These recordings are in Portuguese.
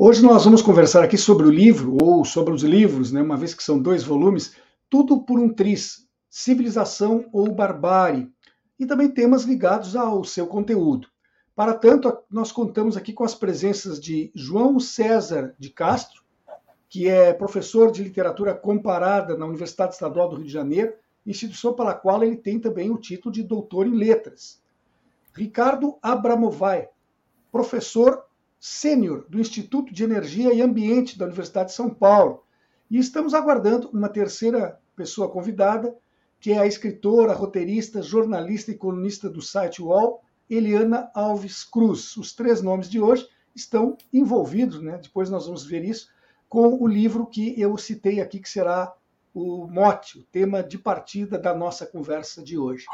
Hoje nós vamos conversar aqui sobre o livro, ou sobre os livros, né, uma vez que são dois volumes, Tudo por um Tris, Civilização ou Barbárie, e também temas ligados ao seu conteúdo. Para tanto, nós contamos aqui com as presenças de João César de Castro, que é professor de literatura comparada na Universidade Estadual do Rio de Janeiro, instituição pela qual ele tem também o título de doutor em letras. Ricardo Abramovay, professor sênior do Instituto de Energia e Ambiente da Universidade de São Paulo. E estamos aguardando uma terceira pessoa convidada, que é a escritora, roteirista, jornalista e colunista do site UOL, Eliana Alves Cruz. Os três nomes de hoje estão envolvidos, né? depois nós vamos ver isso, com o livro que eu citei aqui, que será o mote, o tema de partida da nossa conversa de hoje.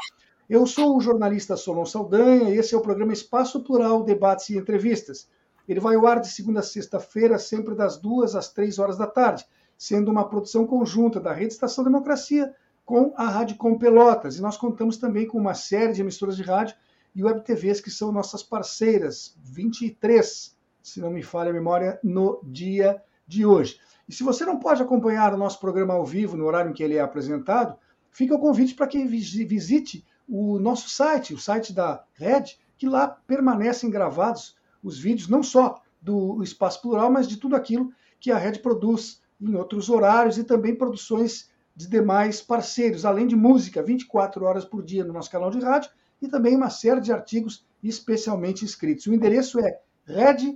Eu sou o jornalista Solon Saldanha e esse é o programa Espaço Plural, Debates e Entrevistas ele vai ao ar de segunda a sexta-feira, sempre das duas às três horas da tarde, sendo uma produção conjunta da Rede Estação Democracia com a Rádio Com Pelotas. E nós contamos também com uma série de emissoras de rádio e web TVs que são nossas parceiras, 23, se não me falha a memória, no dia de hoje. E se você não pode acompanhar o nosso programa ao vivo no horário em que ele é apresentado, fica o convite para que visite o nosso site, o site da Rede, que lá permanecem gravados os vídeos, não só do Espaço Plural, mas de tudo aquilo que a Rede produz em outros horários e também produções de demais parceiros, além de música, 24 horas por dia no nosso canal de rádio e também uma série de artigos especialmente escritos. O endereço é red.org.br.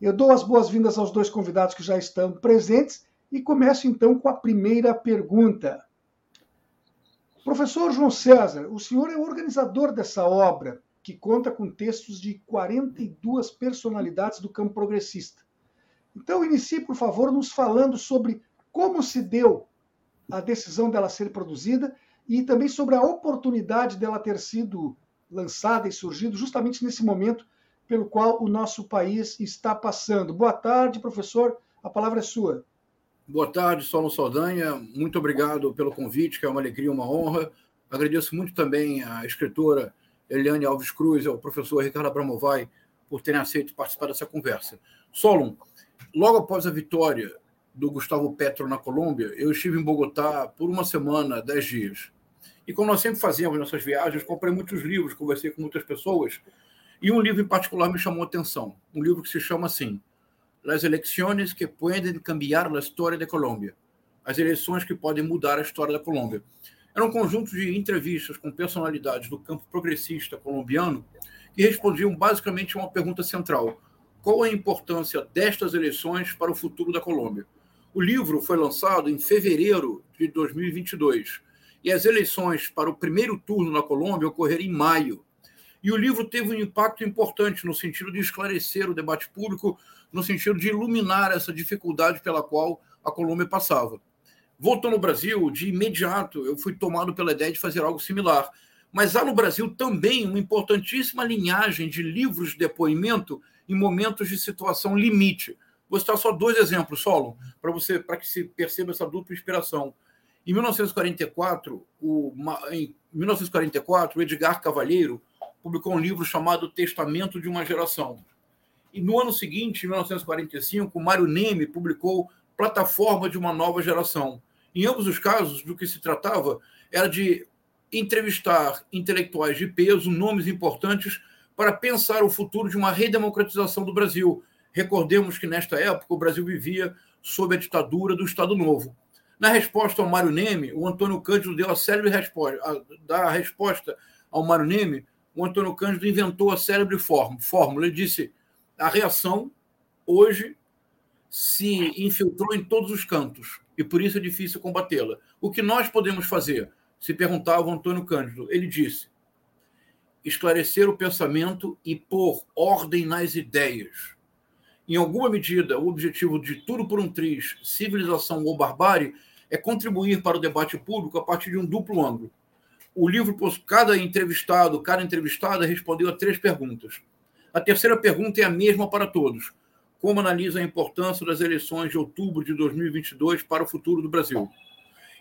Eu dou as boas-vindas aos dois convidados que já estão presentes e começo então com a primeira pergunta. Professor João César, o senhor é o organizador dessa obra, que conta com textos de 42 personalidades do campo progressista. Então, inicie, por favor, nos falando sobre como se deu a decisão dela ser produzida e também sobre a oportunidade dela ter sido lançada e surgido justamente nesse momento pelo qual o nosso país está passando. Boa tarde, professor. A palavra é sua. Boa tarde, Solon Saldanha. Muito obrigado pelo convite, que é uma alegria, uma honra. Agradeço muito também à escritora Eliane Alves Cruz e ao professor Ricardo Abramovay por terem aceito participar dessa conversa. Solon, logo após a vitória do Gustavo Petro na Colômbia, eu estive em Bogotá por uma semana, dez dias. E como nós sempre fazemos nessas viagens, comprei muitos livros, conversei com muitas pessoas, e um livro em particular me chamou a atenção. Um livro que se chama assim, las elecciones que pueden cambiar la historia de Colômbia. As eleições que podem mudar a história da Colômbia. Era um conjunto de entrevistas com personalidades do campo progressista colombiano que respondiam basicamente a uma pergunta central: qual a importância destas eleições para o futuro da Colômbia? O livro foi lançado em fevereiro de 2022 e as eleições para o primeiro turno na Colômbia ocorreram em maio. E o livro teve um impacto importante no sentido de esclarecer o debate público no sentido de iluminar essa dificuldade pela qual a Colômbia passava. Voltando ao Brasil, de imediato eu fui tomado pela ideia de fazer algo similar. Mas há no Brasil também uma importantíssima linhagem de livros de depoimento em momentos de situação limite. Vou citar só dois exemplos, Solon, para você, para que se perceba essa dupla inspiração. Em 1944, o, em 1944, o Edgar Cavalheiro publicou um livro chamado Testamento de uma Geração. E no ano seguinte, em 1945, Mário Neme publicou Plataforma de uma Nova Geração. Em ambos os casos, do que se tratava era de entrevistar intelectuais de peso, nomes importantes, para pensar o futuro de uma redemocratização do Brasil. Recordemos que, nesta época, o Brasil vivia sob a ditadura do Estado Novo. Na resposta ao Mário Neme, o Antônio Cândido deu a célebre resposta. A, da resposta ao Mário Neme, o Antônio Cândido inventou a célebre fórmula. Ele disse: a reação hoje se infiltrou em todos os cantos e por isso é difícil combatê-la. O que nós podemos fazer? Se perguntava Antônio Cândido. Ele disse: esclarecer o pensamento e pôr ordem nas ideias. Em alguma medida, o objetivo de Tudo por um Triz, Civilização ou Barbárie, é contribuir para o debate público a partir de um duplo ângulo. O livro, cada entrevistado, cada entrevistada respondeu a três perguntas. A terceira pergunta é a mesma para todos. Como analisa a importância das eleições de outubro de 2022 para o futuro do Brasil?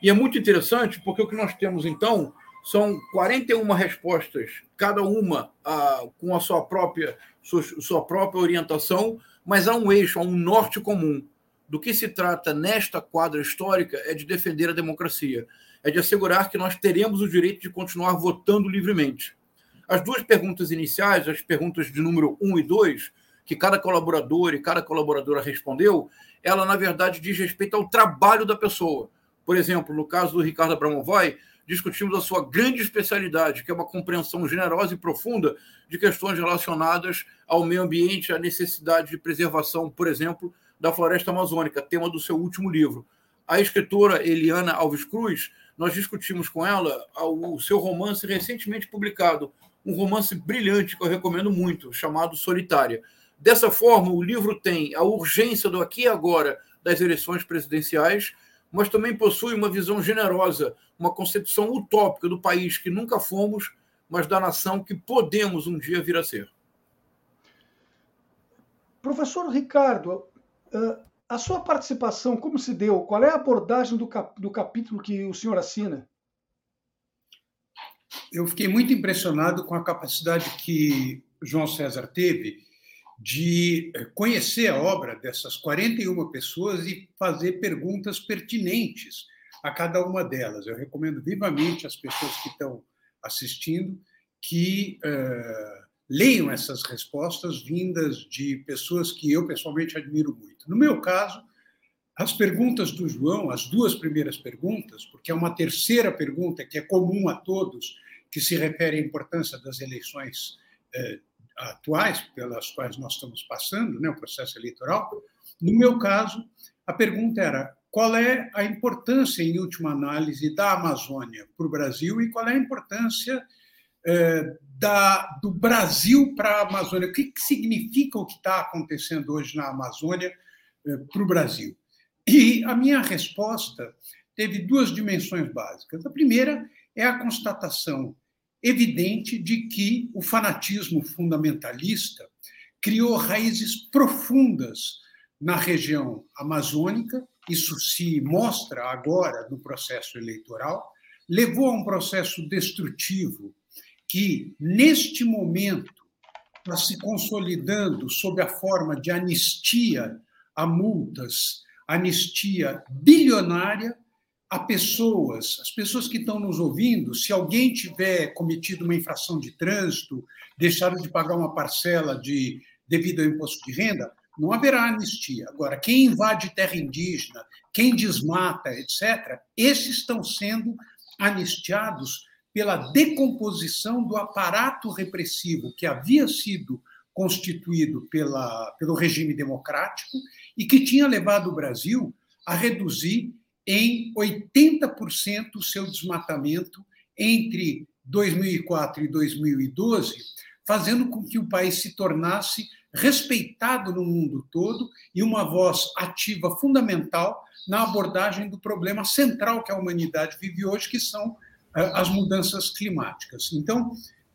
E é muito interessante porque o que nós temos, então, são 41 respostas, cada uma ah, com a sua própria, sua, sua própria orientação, mas há um eixo, há um norte comum. Do que se trata nesta quadra histórica é de defender a democracia, é de assegurar que nós teremos o direito de continuar votando livremente. As duas perguntas iniciais, as perguntas de número 1 e 2, que cada colaborador e cada colaboradora respondeu, ela, na verdade, diz respeito ao trabalho da pessoa. Por exemplo, no caso do Ricardo Abramovoy, discutimos a sua grande especialidade, que é uma compreensão generosa e profunda de questões relacionadas ao meio ambiente, à necessidade de preservação, por exemplo, da floresta amazônica, tema do seu último livro. A escritora Eliana Alves Cruz, nós discutimos com ela o seu romance recentemente publicado, um romance brilhante que eu recomendo muito, chamado Solitária. Dessa forma, o livro tem a urgência do aqui e agora das eleições presidenciais, mas também possui uma visão generosa, uma concepção utópica do país que nunca fomos, mas da nação que podemos um dia vir a ser. Professor Ricardo, a sua participação, como se deu? Qual é a abordagem do, cap do capítulo que o senhor assina? Eu fiquei muito impressionado com a capacidade que João César teve de eh, conhecer a obra dessas 41 pessoas e fazer perguntas pertinentes a cada uma delas. Eu recomendo vivamente às pessoas que estão assistindo que uh, leiam essas respostas vindas de pessoas que eu pessoalmente admiro muito. No meu caso, as perguntas do João, as duas primeiras perguntas, porque é uma terceira pergunta que é comum a todos, que se refere à importância das eleições uh, atuais pelas quais nós estamos passando, né, o processo eleitoral. No meu caso, a pergunta era qual é a importância, em última análise, da Amazônia para o Brasil e qual é a importância é, da, do Brasil para a Amazônia. O que, que significa o que está acontecendo hoje na Amazônia é, para o Brasil? E a minha resposta teve duas dimensões básicas. A primeira é a constatação evidente de que o fanatismo fundamentalista criou raízes profundas na região amazônica, isso se mostra agora no processo eleitoral, levou a um processo destrutivo que, neste momento, está se consolidando sob a forma de anistia a multas, anistia bilionária a pessoas, as pessoas que estão nos ouvindo, se alguém tiver cometido uma infração de trânsito, deixado de pagar uma parcela de devido ao imposto de renda, não haverá anistia. Agora, quem invade terra indígena, quem desmata, etc., esses estão sendo anistiados pela decomposição do aparato repressivo que havia sido constituído pela, pelo regime democrático e que tinha levado o Brasil a reduzir em 80% o seu desmatamento entre 2004 e 2012, fazendo com que o país se tornasse respeitado no mundo todo e uma voz ativa fundamental na abordagem do problema central que a humanidade vive hoje, que são eh, as mudanças climáticas. Então,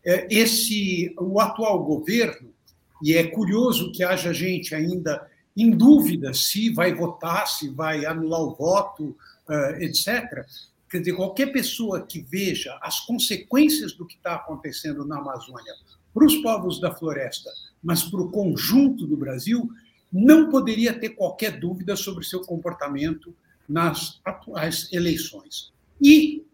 eh, esse o atual governo e é curioso que haja gente ainda em dúvida se vai votar, se vai anular o voto, uh, etc. Quer dizer, qualquer pessoa que veja as consequências do que está acontecendo na Amazônia para os povos da floresta, mas para o conjunto do Brasil, não poderia ter qualquer dúvida sobre seu comportamento nas atuais eleições. E,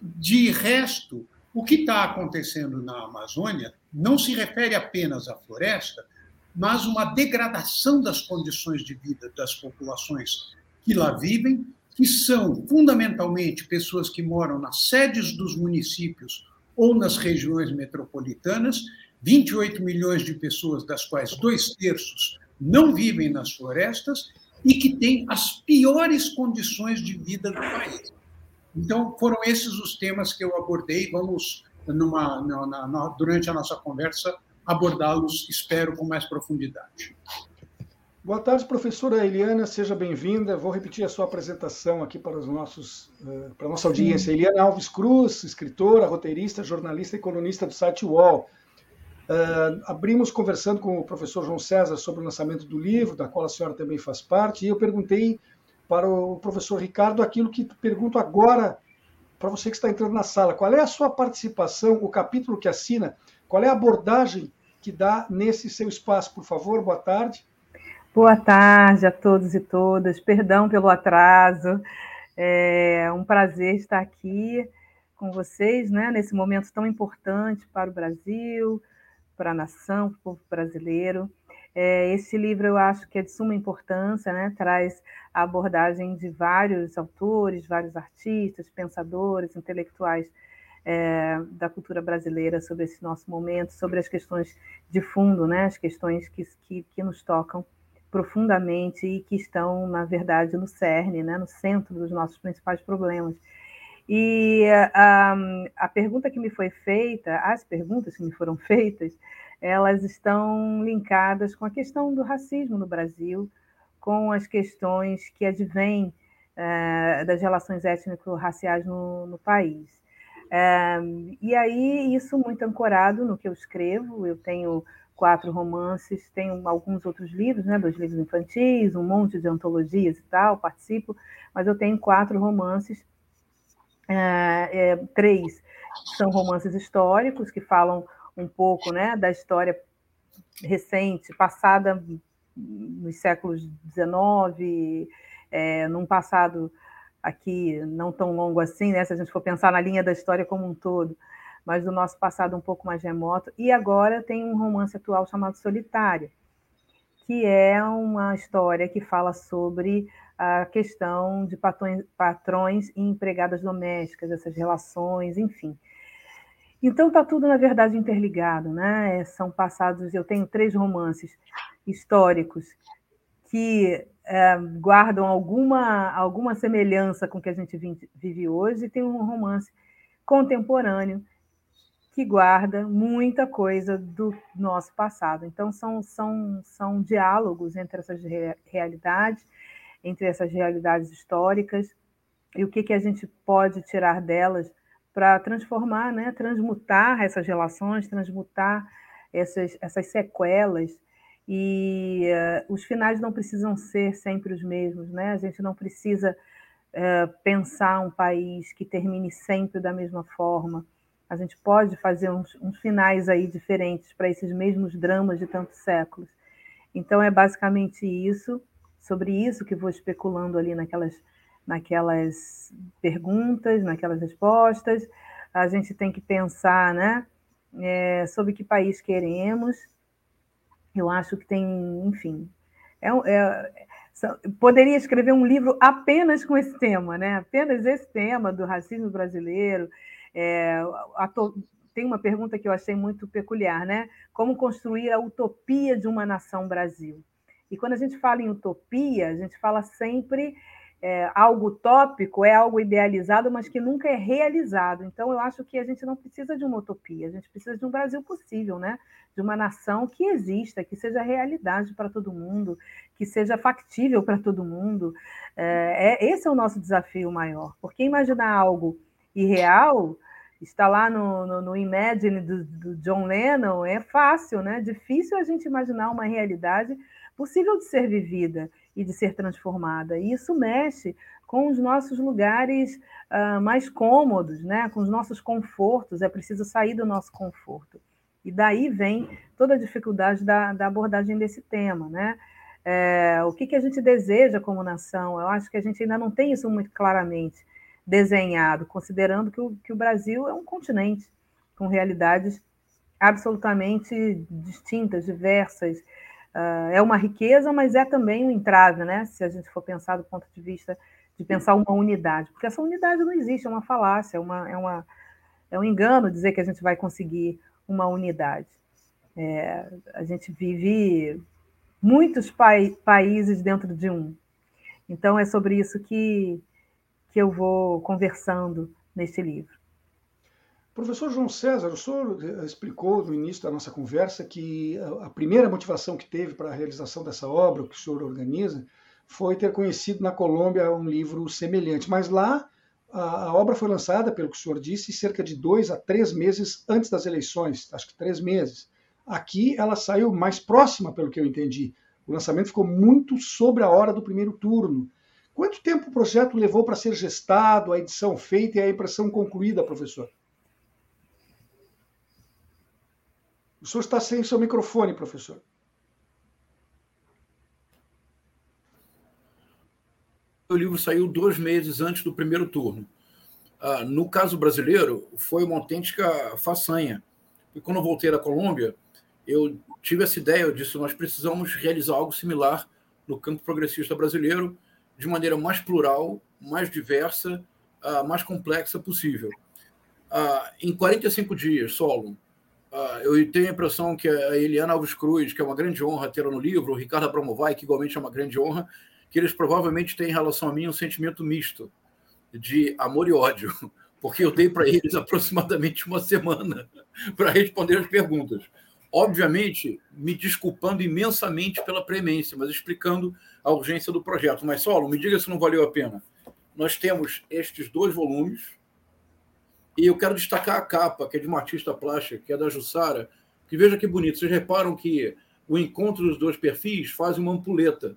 de resto, o que está acontecendo na Amazônia não se refere apenas à floresta, mas uma degradação das condições de vida das populações que lá vivem, que são fundamentalmente pessoas que moram nas sedes dos municípios ou nas regiões metropolitanas, 28 milhões de pessoas, das quais dois terços não vivem nas florestas e que têm as piores condições de vida do país. Então, foram esses os temas que eu abordei. Vamos, numa, na, na, durante a nossa conversa, abordá-los, espero, com mais profundidade. Boa tarde, professora Eliana, seja bem-vinda. Vou repetir a sua apresentação aqui para os nossos, uh, para a nossa audiência. Eliana Alves Cruz, escritora, roteirista, jornalista e colunista do site UOL. Uh, abrimos conversando com o professor João César sobre o lançamento do livro, da qual a senhora também faz parte, e eu perguntei para o professor Ricardo aquilo que pergunto agora para você que está entrando na sala. Qual é a sua participação, o capítulo que assina, qual é a abordagem que dá nesse seu espaço, por favor? Boa tarde. Boa tarde a todos e todas. Perdão pelo atraso. É um prazer estar aqui com vocês, né, nesse momento tão importante para o Brasil, para a nação, para o povo brasileiro. É, esse livro eu acho que é de suma importância, né? traz a abordagem de vários autores, vários artistas, pensadores, intelectuais é, da cultura brasileira sobre esse nosso momento, sobre as questões de fundo, né? as questões que, que, que nos tocam profundamente e que estão, na verdade, no cerne, né, no centro dos nossos principais problemas. E a, a pergunta que me foi feita, as perguntas que me foram feitas, elas estão linkadas com a questão do racismo no Brasil, com as questões que advêm é, das relações étnico-raciais no, no país. E aí, isso muito ancorado no que eu escrevo, eu tenho quatro romances, tenho alguns outros livros, né, dois livros infantis, um monte de antologias e tal, participo, mas eu tenho quatro romances, é, é, três são romances históricos que falam um pouco, né, da história recente, passada nos séculos XIX, é, num passado aqui não tão longo assim, né, se a gente for pensar na linha da história como um todo, mas do nosso passado um pouco mais remoto. E agora tem um romance atual chamado Solitária, que é uma história que fala sobre a questão de patrões, patrões e empregadas domésticas, essas relações, enfim. Então está tudo na verdade interligado, né? São passados. Eu tenho três romances históricos que é, guardam alguma alguma semelhança com o que a gente vive hoje. E tem um romance contemporâneo que guarda muita coisa do nosso passado. Então, são, são, são diálogos entre essas realidades, entre essas realidades históricas, e o que, que a gente pode tirar delas para transformar, né, transmutar essas relações, transmutar essas, essas sequelas. E uh, os finais não precisam ser sempre os mesmos, né? A gente não precisa uh, pensar um país que termine sempre da mesma forma a gente pode fazer uns, uns finais aí diferentes para esses mesmos dramas de tantos séculos. Então é basicamente isso, sobre isso que vou especulando ali naquelas, naquelas perguntas, naquelas respostas. A gente tem que pensar, né, é, sobre que país queremos. Eu acho que tem, enfim, é, é, poderia escrever um livro apenas com esse tema, né? Apenas esse tema do racismo brasileiro, é, tem uma pergunta que eu achei muito peculiar, né? Como construir a utopia de uma nação Brasil? E quando a gente fala em utopia, a gente fala sempre é, algo utópico, é algo idealizado, mas que nunca é realizado. Então, eu acho que a gente não precisa de uma utopia, a gente precisa de um Brasil possível, né? De uma nação que exista, que seja realidade para todo mundo, que seja factível para todo mundo. É, é, esse é o nosso desafio maior, porque imaginar algo e real, está lá no, no, no Imagine do, do, John Lennon, é fácil, né? Difícil a gente imaginar uma realidade possível de ser vivida e de ser transformada. E isso mexe com os nossos lugares uh, mais cômodos, né? com os nossos confortos. É preciso sair do nosso conforto. E daí vem toda a dificuldade da, da abordagem desse tema. Né? É, o que, que a gente deseja como nação? Eu acho que a gente ainda não tem isso muito claramente desenhado, considerando que o, que o Brasil é um continente com realidades absolutamente distintas, diversas. Uh, é uma riqueza, mas é também um entrave, né? Se a gente for pensar do ponto de vista de pensar uma unidade, porque essa unidade não existe, é uma falácia, é, uma, é, uma, é um engano dizer que a gente vai conseguir uma unidade. É, a gente vive muitos pa países dentro de um. Então é sobre isso que, que eu vou conversando neste livro. Professor João César, o senhor eh, explicou no início da nossa conversa que a primeira motivação que teve para a realização dessa obra, que o senhor organiza, foi ter conhecido na Colômbia um livro semelhante. Mas lá a, a obra foi lançada, pelo que o senhor disse, cerca de dois a três meses antes das eleições, acho que três meses. Aqui ela saiu mais próxima, pelo que eu entendi. O lançamento ficou muito sobre a hora do primeiro turno. Quanto tempo o projeto levou para ser gestado, a edição feita e a impressão concluída, professor? O senhor está sem seu microfone, professor. O livro saiu dois meses antes do primeiro turno. Ah, no caso brasileiro, foi uma autêntica façanha. E quando eu voltei da Colômbia, eu tive essa ideia, eu disse, nós precisamos realizar algo similar no campo progressista brasileiro, de maneira mais plural, mais diversa, ah, mais complexa possível. Ah, em 45 dias, solo, Uh, eu tenho a impressão que a Eliana Alves Cruz, que é uma grande honra tê-la no livro, o Ricardo Abramovay, que igualmente é uma grande honra, que eles provavelmente têm em relação a mim um sentimento misto de amor e ódio, porque eu dei para eles aproximadamente uma semana para responder as perguntas. Obviamente, me desculpando imensamente pela premência, mas explicando a urgência do projeto. Mas, Solo, me diga se não valeu a pena. Nós temos estes dois volumes, e eu quero destacar a capa, que é de uma artista plástica, que é da Jussara, que veja que bonito. Vocês reparam que o encontro dos dois perfis faz uma ampuleta.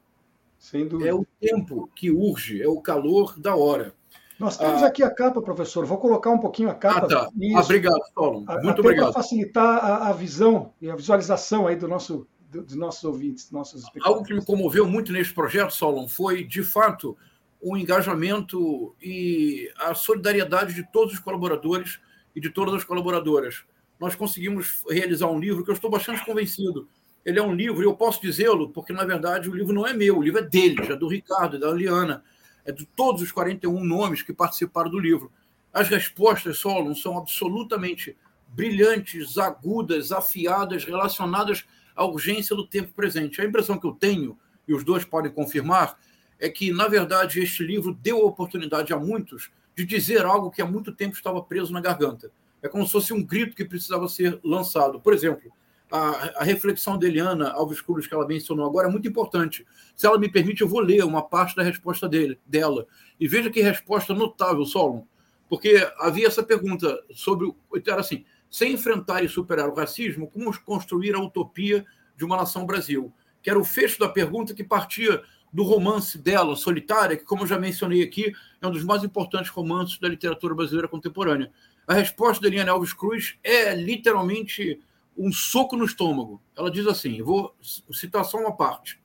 Sem dúvida. É o tempo que urge, é o calor da hora. Nós temos ah, aqui a capa, professor. Vou colocar um pouquinho a capa. Ah, tá. Isso. Obrigado, Solon. Muito obrigado. Para facilitar a, a, visão e a visualização aí do nosso, do, dos nossos ouvintes, nossos Algo que me comoveu muito neste projeto, Solon, foi, de fato, o engajamento e a solidariedade de todos os colaboradores e de todas as colaboradoras. Nós conseguimos realizar um livro que eu estou bastante convencido. Ele é um livro, e eu posso dizê-lo, porque na verdade o livro não é meu, o livro é deles, é do Ricardo, é da Liana, é de todos os 41 nomes que participaram do livro. As respostas, Solon, são absolutamente brilhantes, agudas, afiadas, relacionadas à urgência do tempo presente. A impressão que eu tenho, e os dois podem confirmar, é que, na verdade, este livro deu a oportunidade a muitos de dizer algo que há muito tempo estava preso na garganta. É como se fosse um grito que precisava ser lançado. Por exemplo, a, a reflexão de Eliana Alves Cruz, que ela mencionou agora, é muito importante. Se ela me permite, eu vou ler uma parte da resposta dele, dela. E veja que resposta notável, Solon. Porque havia essa pergunta sobre. Era assim: sem enfrentar e superar o racismo, como construir a utopia de uma nação Brasil? Que era o fecho da pergunta que partia do romance dela, Solitária, que, como eu já mencionei aqui, é um dos mais importantes romances da literatura brasileira contemporânea. A resposta da Eliane Alves Cruz é literalmente um soco no estômago. Ela diz assim: vou citar só uma parte.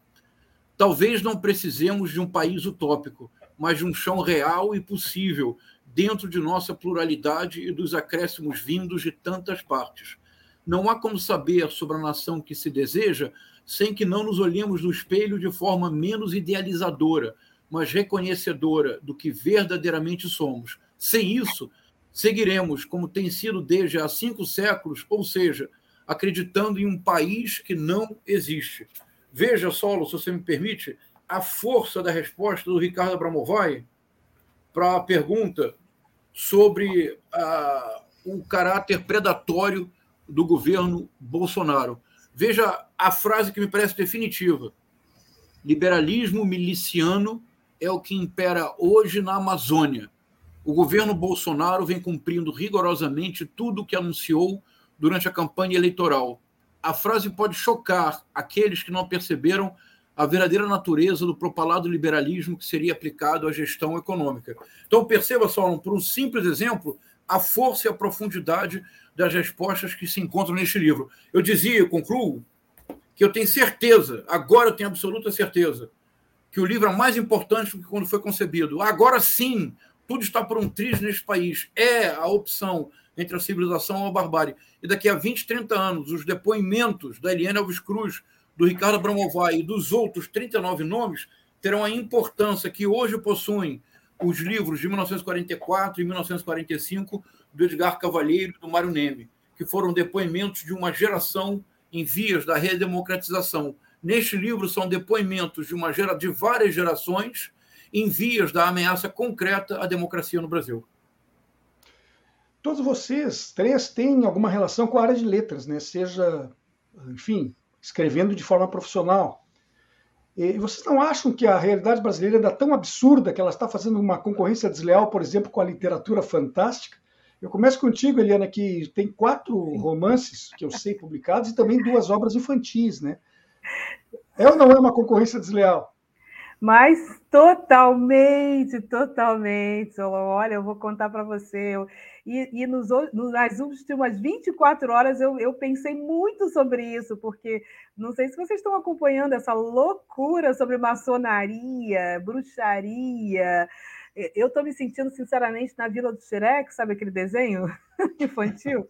Talvez não precisemos de um país utópico, mas de um chão real e possível, dentro de nossa pluralidade e dos acréscimos vindos de tantas partes. Não há como saber sobre a nação que se deseja sem que não nos olhemos no espelho de forma menos idealizadora, mas reconhecedora do que verdadeiramente somos. Sem isso, seguiremos como tem sido desde há cinco séculos, ou seja, acreditando em um país que não existe. Veja, Solo, se você me permite, a força da resposta do Ricardo Abramovay para a pergunta sobre ah, o caráter predatório do governo Bolsonaro. Veja a frase que me parece definitiva. Liberalismo miliciano é o que impera hoje na Amazônia. O governo Bolsonaro vem cumprindo rigorosamente tudo o que anunciou durante a campanha eleitoral. A frase pode chocar aqueles que não perceberam a verdadeira natureza do propalado liberalismo que seria aplicado à gestão econômica. Então, perceba só, por um simples exemplo, a força e a profundidade das respostas que se encontram neste livro. Eu dizia, concluo, que eu tenho certeza, agora eu tenho absoluta certeza, que o livro é mais importante do que quando foi concebido. Agora sim, tudo está por um triz neste país. É a opção entre a civilização ou a barbárie. E daqui a 20, 30 anos, os depoimentos da Eliane Alves Cruz, do Ricardo Abramovay e dos outros 39 nomes terão a importância que hoje possuem os livros de 1944 e 1945 do Edgar Cavalheiro e do Mário Neme, que foram depoimentos de uma geração em vias da redemocratização. Neste livro são depoimentos de uma gera, de várias gerações em vias da ameaça concreta à democracia no Brasil. todos vocês, três, têm alguma relação com a área de letras, né? Seja, enfim, escrevendo de forma profissional. E vocês não acham que a realidade brasileira ainda é tão absurda que ela está fazendo uma concorrência desleal, por exemplo, com a literatura fantástica? Eu começo contigo, Eliana, que tem quatro romances que eu sei publicados e também duas obras infantis, né? É ou não é uma concorrência desleal? Mas totalmente, totalmente. Olha, eu vou contar para você. E, e nos, nas últimas 24 horas eu, eu pensei muito sobre isso, porque não sei se vocês estão acompanhando essa loucura sobre maçonaria, bruxaria. Eu estou me sentindo, sinceramente, na Vila do Xerex, sabe aquele desenho infantil?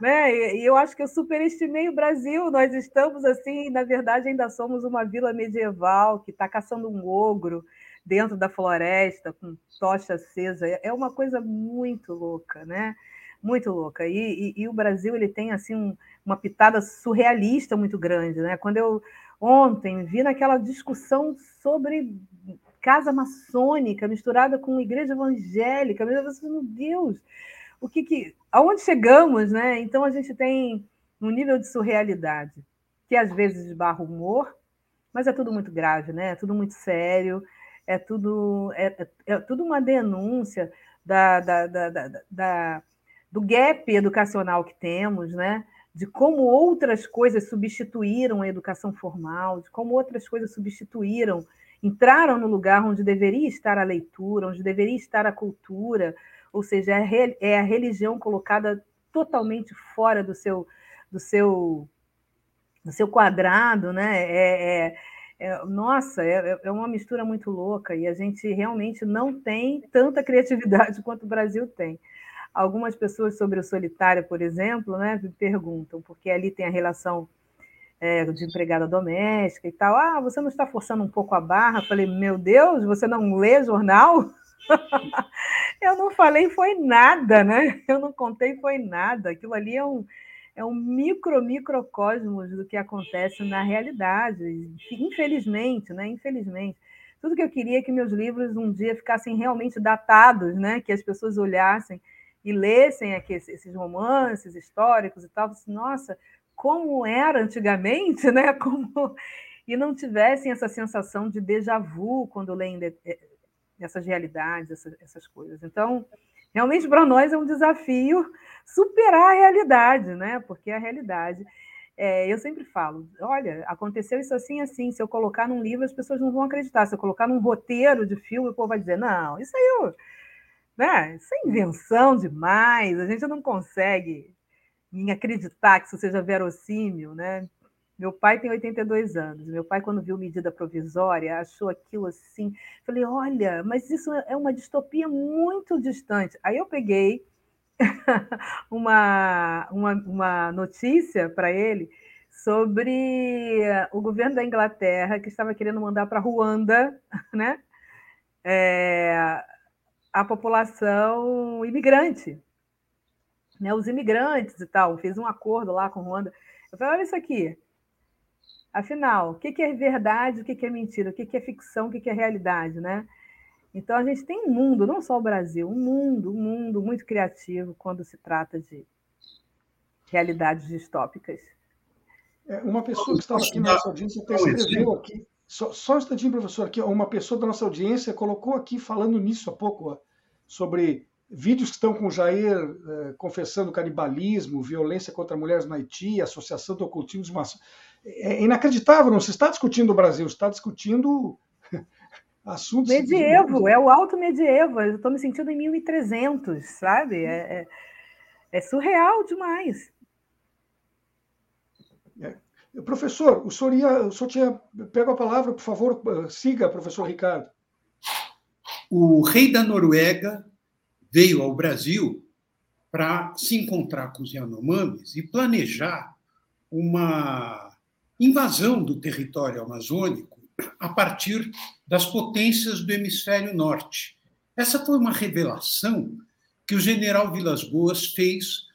Né? E eu acho que eu superestimei o Brasil. Nós estamos assim, na verdade, ainda somos uma vila medieval que está caçando um ogro dentro da floresta com tocha acesa. É uma coisa muito louca, né? Muito louca. E, e, e o Brasil ele tem assim um, uma pitada surrealista muito grande, né? Quando eu ontem vi naquela discussão sobre casa maçônica misturada com igreja evangélica, meu Deus, o que, que aonde chegamos, né? Então a gente tem um nível de surrealidade que às vezes esbarra humor, mas é tudo muito grave, né? É tudo muito sério, é tudo é, é, é tudo uma denúncia da, da, da, da, do gap educacional que temos, né? De como outras coisas substituíram a educação formal, de como outras coisas substituíram, entraram no lugar onde deveria estar a leitura, onde deveria estar a cultura, ou seja, é, é a religião colocada totalmente fora do seu, do seu, do seu quadrado, né? É, é, é nossa, é, é uma mistura muito louca e a gente realmente não tem tanta criatividade quanto o Brasil tem. Algumas pessoas sobre o solitário, por exemplo, né, me perguntam, porque ali tem a relação é, de empregada doméstica e tal. Ah, você não está forçando um pouco a barra? Falei, meu Deus, você não lê jornal? eu não falei foi nada, né? Eu não contei foi nada. Aquilo ali é um, é um micro, microcosmos do que acontece na realidade. Infelizmente, né? Infelizmente. Tudo que eu queria é que meus livros um dia ficassem realmente datados, né? Que as pessoas olhassem e lessem aqui esses romances históricos e tal. Nossa, como era antigamente, né? Como... E não tivessem essa sensação de déjà vu quando leem essas realidades, essas coisas. Então, realmente para nós é um desafio superar a realidade, né? Porque a realidade, é, eu sempre falo, olha, aconteceu isso assim, assim. Se eu colocar num livro, as pessoas não vão acreditar. Se eu colocar num roteiro de filme, o povo vai dizer, não, isso aí, né? Isso é invenção demais. A gente não consegue acreditar que isso seja verossímil, né? Meu pai tem 82 anos. Meu pai, quando viu medida provisória, achou aquilo assim. Falei, olha, mas isso é uma distopia muito distante. Aí eu peguei uma, uma, uma notícia para ele sobre o governo da Inglaterra que estava querendo mandar para Ruanda, né? É, a população imigrante, né? Os imigrantes e tal. Fez um acordo lá com Ruanda. Eu falei, olha isso aqui. Afinal, o que é verdade, o que é mentira, o que é ficção, o que é realidade, né? Então a gente tem um mundo, não só o Brasil, um mundo, um mundo muito criativo quando se trata de realidades distópicas. É, uma pessoa que estava aqui na nossa audiência até escreveu aqui, só, só um instantinho, professor, aqui, uma pessoa da nossa audiência colocou aqui, falando nisso há pouco, ó, sobre vídeos que estão com Jair eh, confessando canibalismo, violência contra mulheres no Haiti, associação do ocultismo de maçã é inacreditável, não se está discutindo o Brasil, se está discutindo assuntos... Medievo, é o alto medievo, eu estou me sentindo em 1300, sabe? É, é, é surreal demais. É. Professor, o senhor, ia, o senhor tinha... Pega a palavra, por favor, siga, professor Ricardo. O rei da Noruega veio ao Brasil para se encontrar com os Yanomamis e planejar uma invasão do território amazônico a partir das potências do hemisfério norte. Essa foi uma revelação que o general Vilas Boas fez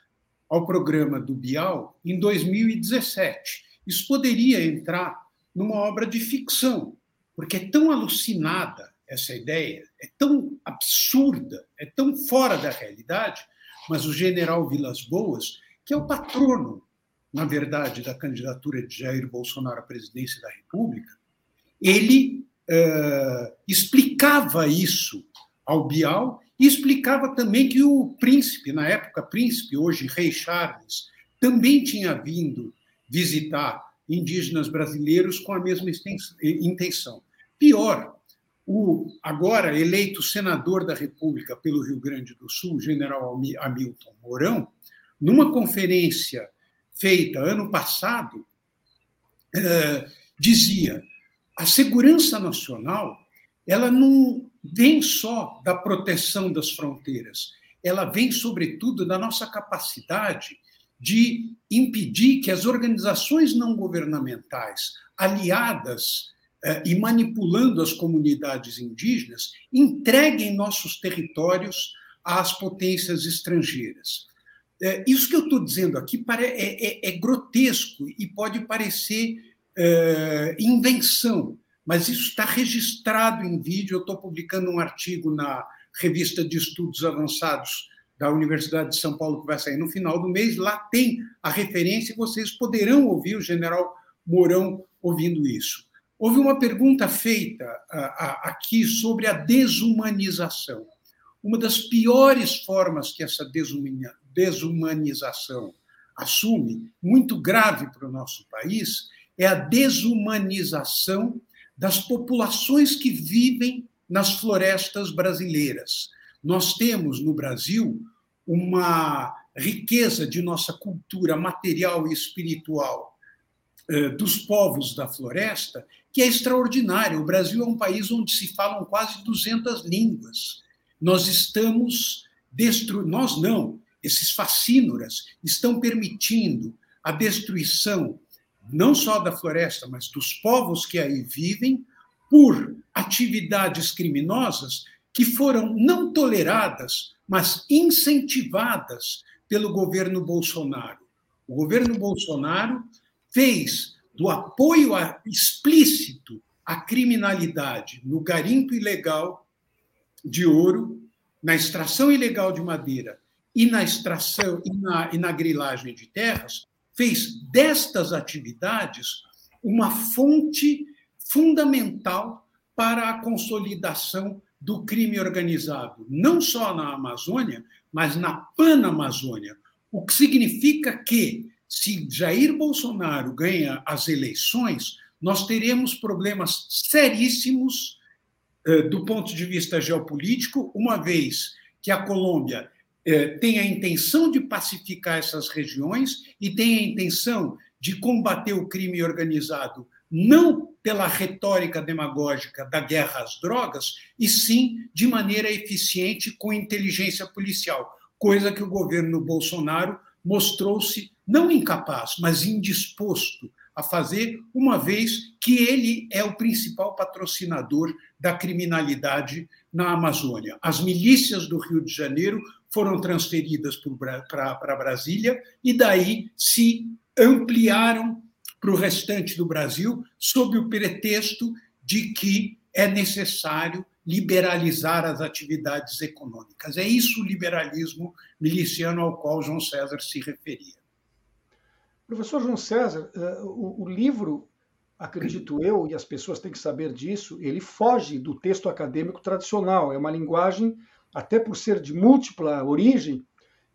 ao programa do Bial em 2017. Isso poderia entrar numa obra de ficção, porque é tão alucinada essa ideia, é tão absurda, é tão fora da realidade, mas o general Vilas Boas, que é o patrono, na verdade, da candidatura de Jair Bolsonaro à presidência da República, ele uh, explicava isso ao Bial e explicava também que o príncipe, na época príncipe, hoje rei Charles, também tinha vindo visitar indígenas brasileiros com a mesma intenção. Pior, o agora eleito senador da República pelo Rio Grande do Sul, general Hamilton Mourão, numa conferência feita ano passado, eh, dizia: a segurança nacional ela não vem só da proteção das fronteiras, ela vem, sobretudo, da nossa capacidade de impedir que as organizações não governamentais, aliadas eh, e manipulando as comunidades indígenas, entreguem nossos territórios às potências estrangeiras. Eh, isso que eu estou dizendo aqui é, é, é, grotesco e pode parecer eh, invenção, mas isso está registrado em vídeo. Eu estou publicando um artigo na revista de estudos avançados da Universidade de São Paulo, que vai sair no final do mês. Lá tem a referência e vocês poderão ouvir o general Mourão ouvindo isso. Houve uma pergunta feita aqui sobre a desumanização. Uma das piores formas que essa desumanização assume, muito grave para o nosso país, é a desumanização das populações que vivem nas florestas brasileiras. Nós temos no Brasil uma riqueza de nossa cultura material e espiritual eh, dos povos da floresta que é extraordinária. O Brasil é um país onde se falam quase 200 línguas. Nós estamos destru... nós não, esses fascínoras estão permitindo a destruição não só da floresta, mas dos povos que aí vivem, por atividades criminosas que foram não toleradas, mas incentivadas pelo governo Bolsonaro. O governo Bolsonaro fez do apoio explícito à criminalidade no garimpo ilegal de ouro, na extração ilegal de madeira e na extração e na, e na grilagem de terras, fez destas atividades uma fonte fundamental para a consolidação do crime organizado, não só na Amazônia, mas na Panamazônia. O que significa que, se Jair Bolsonaro ganha as eleições, nós teremos problemas seríssimos eh, do ponto de vista geopolítico, uma vez que a Colômbia tem a intenção de pacificar essas regiões e tem a intenção de combater o crime organizado, não pela retórica demagógica da guerra às drogas, e sim de maneira eficiente com inteligência policial, coisa que o governo Bolsonaro mostrou-se não incapaz, mas indisposto a fazer, uma vez que ele é o principal patrocinador da criminalidade na Amazônia. As milícias do Rio de Janeiro foram transferidas para Brasília e daí se ampliaram para o restante do Brasil, sob o pretexto de que é necessário liberalizar as atividades econômicas. É isso o liberalismo miliciano ao qual João César se referia. Professor João César, eh, o livro, acredito eu, e as pessoas têm que saber disso, ele foge do texto acadêmico tradicional, é uma linguagem até por ser de múltipla origem,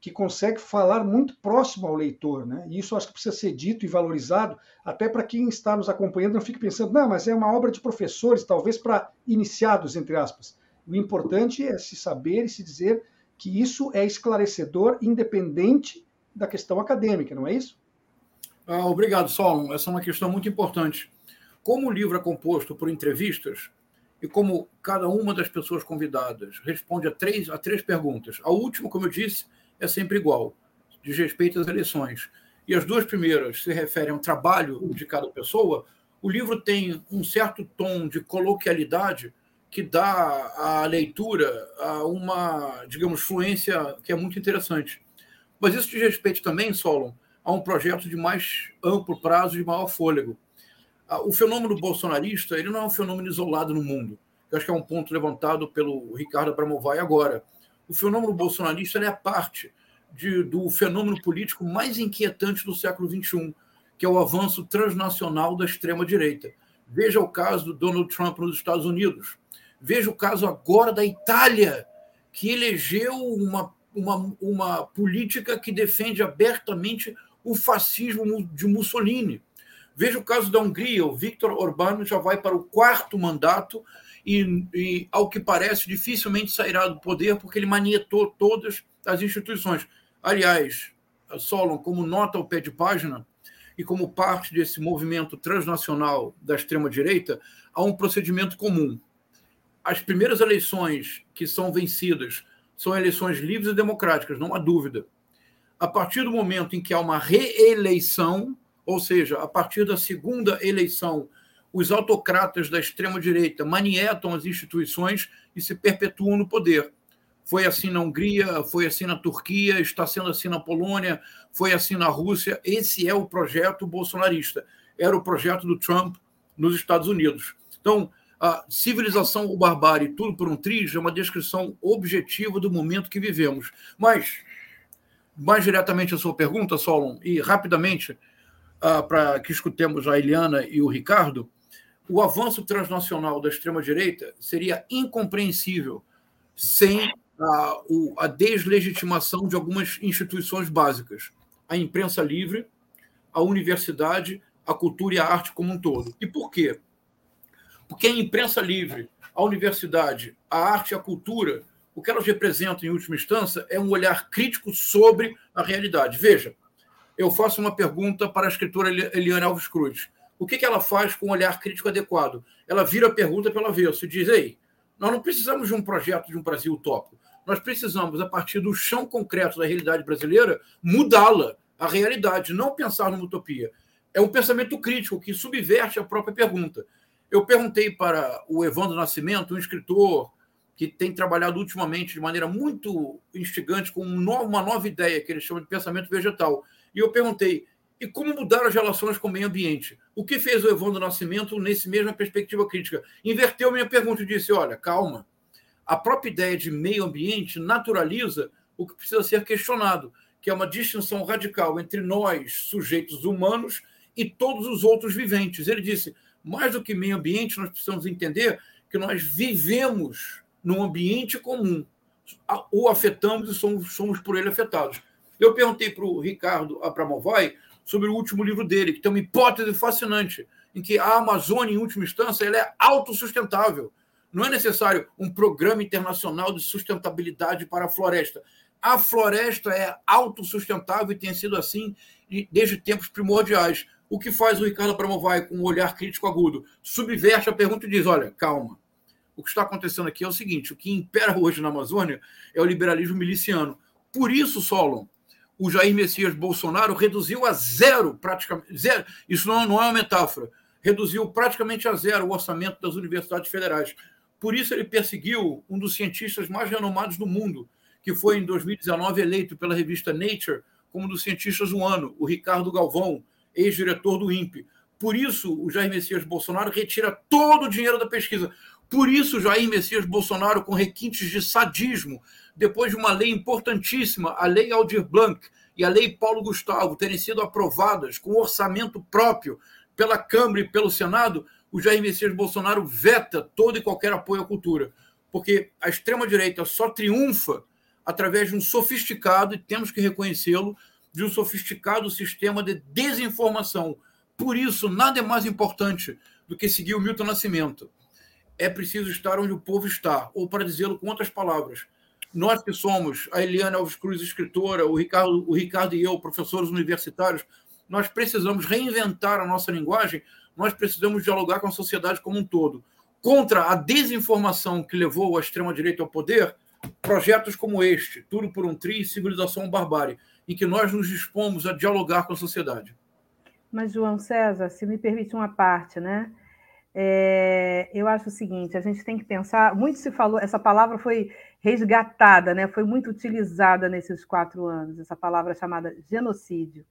que consegue falar muito próximo ao leitor. Né? E isso acho que precisa ser dito e valorizado, até para quem está nos acompanhando não fique pensando, não, mas é uma obra de professores, talvez para iniciados, entre aspas. O importante é se saber e se dizer que isso é esclarecedor, independente da questão acadêmica, não é isso? Ah, obrigado, Solon. Essa é uma questão muito importante. Como o livro é composto por entrevistas, e como cada uma das pessoas convidadas responde a três, a três perguntas. A última, como eu disse, é sempre igual, diz respeito às eleições. E as duas primeiras se referem ao trabalho de cada pessoa. O livro tem um certo tom de coloquialidade que dá à leitura uma, digamos, fluência que é muito interessante. Mas isso diz respeito também, Solon, a um projeto de mais amplo prazo, de maior fôlego o fenômeno bolsonarista ele não é um fenômeno isolado no mundo. Eu acho que é um ponto levantado pelo Ricardo Abramovay agora. O fenômeno bolsonarista é parte de, do fenômeno político mais inquietante do século XXI, que é o avanço transnacional da extrema-direita. Veja o caso do Donald Trump nos Estados Unidos. Veja o caso agora da Itália, que elegeu uma, uma, uma política que defende abertamente o fascismo de Mussolini. Veja o caso da Hungria. O Viktor Orbán já vai para o quarto mandato e, e, ao que parece, dificilmente sairá do poder porque ele manietou todas as instituições. Aliás, Solon, como nota ao pé de página, e como parte desse movimento transnacional da extrema-direita, há um procedimento comum. As primeiras eleições que são vencidas são eleições livres e democráticas, não há dúvida. A partir do momento em que há uma reeleição, ou seja, a partir da segunda eleição, os autocratas da extrema-direita manietam as instituições e se perpetuam no poder. Foi assim na Hungria, foi assim na Turquia, está sendo assim na Polônia, foi assim na Rússia. Esse é o projeto bolsonarista. Era o projeto do Trump nos Estados Unidos. Então, a civilização ou barbárie, tudo por um triz, é uma descrição objetiva do momento que vivemos. Mas, mais diretamente a sua pergunta, Solon, e rapidamente, uh, para que escutemos a Eliana e o Ricardo, o avanço transnacional da extrema-direita seria incompreensível sem a, a deslegitimação de algumas instituições básicas, a imprensa livre, a universidade, a cultura e a arte como um todo. E por quê? Porque a imprensa livre, a universidade, a arte e a cultura, o que elas representam em última instância é um olhar crítico sobre a realidade. Veja, eu faço uma pergunta para a escritora Eliane Alves Cruz. O que ela faz com um olhar crítico adequado? Ela vira a pergunta pela avesso e diz: Ei, nós não precisamos de um projeto de um Brasil utópico. Nós precisamos, a partir do chão concreto da realidade brasileira, mudá-la, a realidade, não pensar numa utopia. É um pensamento crítico que subverte a própria pergunta. Eu perguntei para o Evandro Nascimento, um escritor que tem trabalhado ultimamente de maneira muito instigante com uma nova ideia que ele chama de pensamento vegetal. E eu perguntei: e como mudar as relações com o meio ambiente? O que fez o Evandro Nascimento nesse mesma perspectiva crítica? Inverteu minha pergunta e disse: olha, calma, a própria ideia de meio ambiente naturaliza o que precisa ser questionado, que é uma distinção radical entre nós, sujeitos humanos, e todos os outros viventes. Ele disse: mais do que meio ambiente, nós precisamos entender que nós vivemos num ambiente comum, o afetamos e somos, somos por ele afetados. Eu perguntei para o Ricardo Abramovay sobre o último livro dele, que tem uma hipótese fascinante, em que a Amazônia, em última instância, ela é autossustentável. Não é necessário um programa internacional de sustentabilidade para a floresta. A floresta é autossustentável e tem sido assim desde tempos primordiais. O que faz o Ricardo Pramovai com um olhar crítico agudo? Subverte a pergunta e diz: olha, calma. O que está acontecendo aqui é o seguinte: o que impera hoje na Amazônia é o liberalismo miliciano. Por isso, Solon, o Jair Messias Bolsonaro reduziu a zero, praticamente. Zero. Isso não, não é uma metáfora. Reduziu praticamente a zero o orçamento das universidades federais. Por isso, ele perseguiu um dos cientistas mais renomados do mundo, que foi, em 2019, eleito pela revista Nature como um dos cientistas do ano, o Ricardo Galvão, ex-diretor do INPE. Por isso, o Jair Messias Bolsonaro retira todo o dinheiro da pesquisa. Por isso, Jair Messias Bolsonaro, com requintes de sadismo, depois de uma lei importantíssima, a Lei Aldir Blanc e a Lei Paulo Gustavo, terem sido aprovadas com orçamento próprio pela Câmara e pelo Senado, o Jair Messias Bolsonaro veta todo e qualquer apoio à cultura, porque a extrema-direita só triunfa através de um sofisticado, e temos que reconhecê-lo, de um sofisticado sistema de desinformação. Por isso, nada é mais importante do que seguir o Milton Nascimento. É preciso estar onde o povo está, ou para dizê-lo com outras palavras. Nós que somos, a Eliana Alves Cruz, escritora, o Ricardo, o Ricardo e eu, professores universitários, nós precisamos reinventar a nossa linguagem nós precisamos dialogar com a sociedade como um todo. Contra a desinformação que levou a extrema-direita ao poder, projetos como este, Tudo por um Tri, Civilização Barbárie, em que nós nos dispomos a dialogar com a sociedade. Mas, João César, se me permite uma parte, né? É, eu acho o seguinte: a gente tem que pensar. Muito se falou, essa palavra foi resgatada, né? Foi muito utilizada nesses quatro anos. Essa palavra chamada genocídio.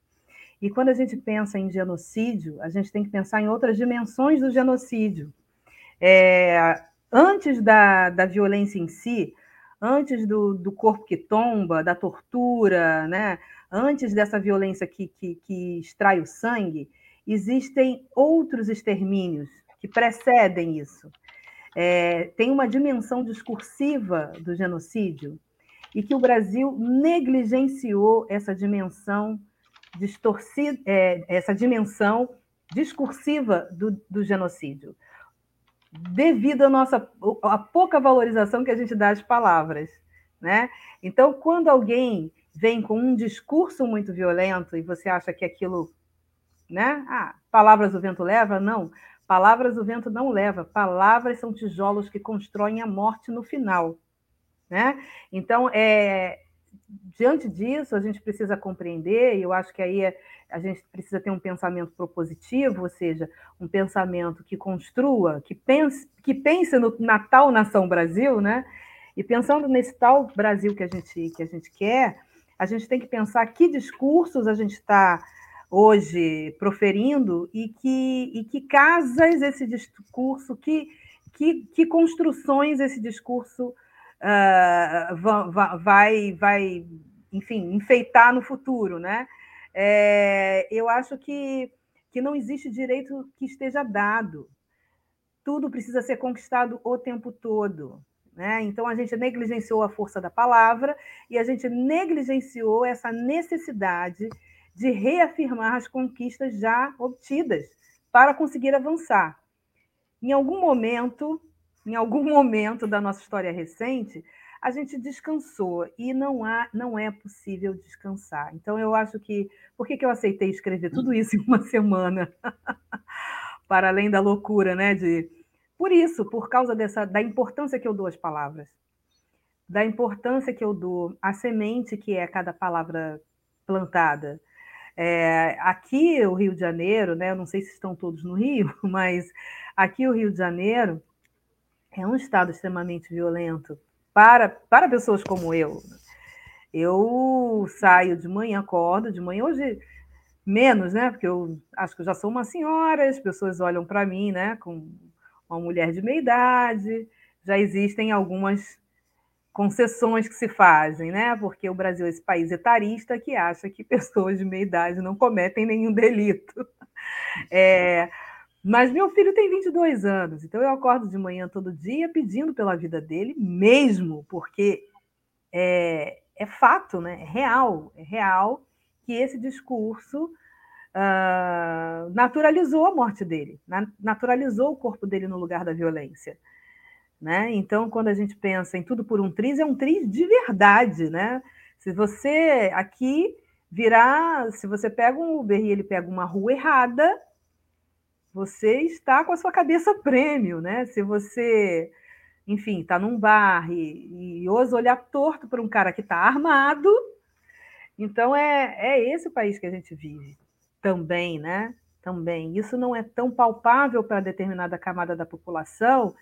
E quando a gente pensa em genocídio, a gente tem que pensar em outras dimensões do genocídio. É, antes da, da violência em si, antes do, do corpo que tomba, da tortura, né? antes dessa violência que, que, que extrai o sangue, existem outros extermínios que precedem isso. É, tem uma dimensão discursiva do genocídio e que o Brasil negligenciou essa dimensão distorcida, é, essa dimensão discursiva do, do genocídio, devido à nossa à pouca valorização que a gente dá às palavras, né? Então, quando alguém vem com um discurso muito violento e você acha que aquilo, né? Ah, palavras o vento leva? Não. Palavras o vento não leva. Palavras são tijolos que constroem a morte no final, né? Então, é, diante disso, a gente precisa compreender, e eu acho que aí é, a gente precisa ter um pensamento propositivo, ou seja, um pensamento que construa, que pense, que pense no Natal Nação Brasil, né? E pensando nesse tal Brasil que a gente, que a gente quer, a gente tem que pensar que discursos a gente está hoje proferindo e que, e que casas esse discurso, que, que, que construções esse discurso uh, vai, vai, enfim, enfeitar no futuro, né? É, eu acho que, que não existe direito que esteja dado. Tudo precisa ser conquistado o tempo todo. Né? Então, a gente negligenciou a força da palavra e a gente negligenciou essa necessidade de reafirmar as conquistas já obtidas para conseguir avançar. Em algum momento, em algum momento da nossa história recente, a gente descansou e não há, não é possível descansar. Então eu acho que por que, que eu aceitei escrever tudo isso em uma semana, para além da loucura, né, de por isso, por causa dessa, da importância que eu dou às palavras, da importância que eu dou à semente que é cada palavra plantada. É, aqui, o Rio de Janeiro, né, eu não sei se estão todos no Rio, mas aqui o Rio de Janeiro é um estado extremamente violento para, para pessoas como eu. Eu saio de manhã, acordo de manhã, hoje menos, né? Porque eu acho que eu já sou uma senhora, as pessoas olham para mim, né, com uma mulher de meia idade, já existem algumas concessões que se fazem, né? Porque o Brasil é esse país etarista que acha que pessoas de meia idade não cometem nenhum delito. É, mas meu filho tem 22 anos, então eu acordo de manhã todo dia pedindo pela vida dele, mesmo porque é, é fato, né? é real, é real que esse discurso uh, naturalizou a morte dele, naturalizou o corpo dele no lugar da violência. Né? Então, quando a gente pensa em tudo por um triz, é um triz de verdade. Né? Se você aqui virar, se você pega um Uber e ele pega uma rua errada, você está com a sua cabeça prêmio, né? Se você, enfim, está num bar e, e ousa olhar torto para um cara que está armado, então é, é esse o país que a gente vive também, né? Também. Isso não é tão palpável para determinada camada da população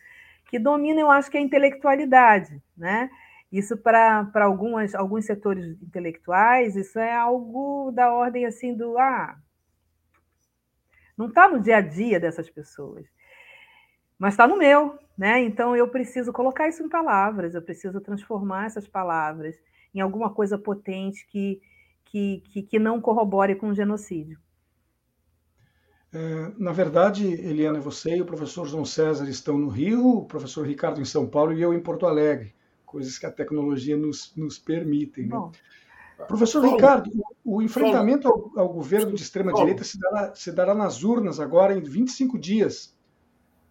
que domina, eu acho que a intelectualidade, né? Isso para algumas alguns setores intelectuais, isso é algo da ordem assim do ah, não está no dia a dia dessas pessoas, mas está no meu, né? Então eu preciso colocar isso em palavras, eu preciso transformar essas palavras em alguma coisa potente que que, que, que não corrobore com o genocídio. É, na verdade, Eliana, você e o professor João César estão no Rio, o professor Ricardo em São Paulo e eu em Porto Alegre, coisas que a tecnologia nos, nos permitem. Né? Professor Paulo, Ricardo, o, enfrentamento ao, ao, governo de extrema-direita se dará, se dará nas urnas agora em 25 dias.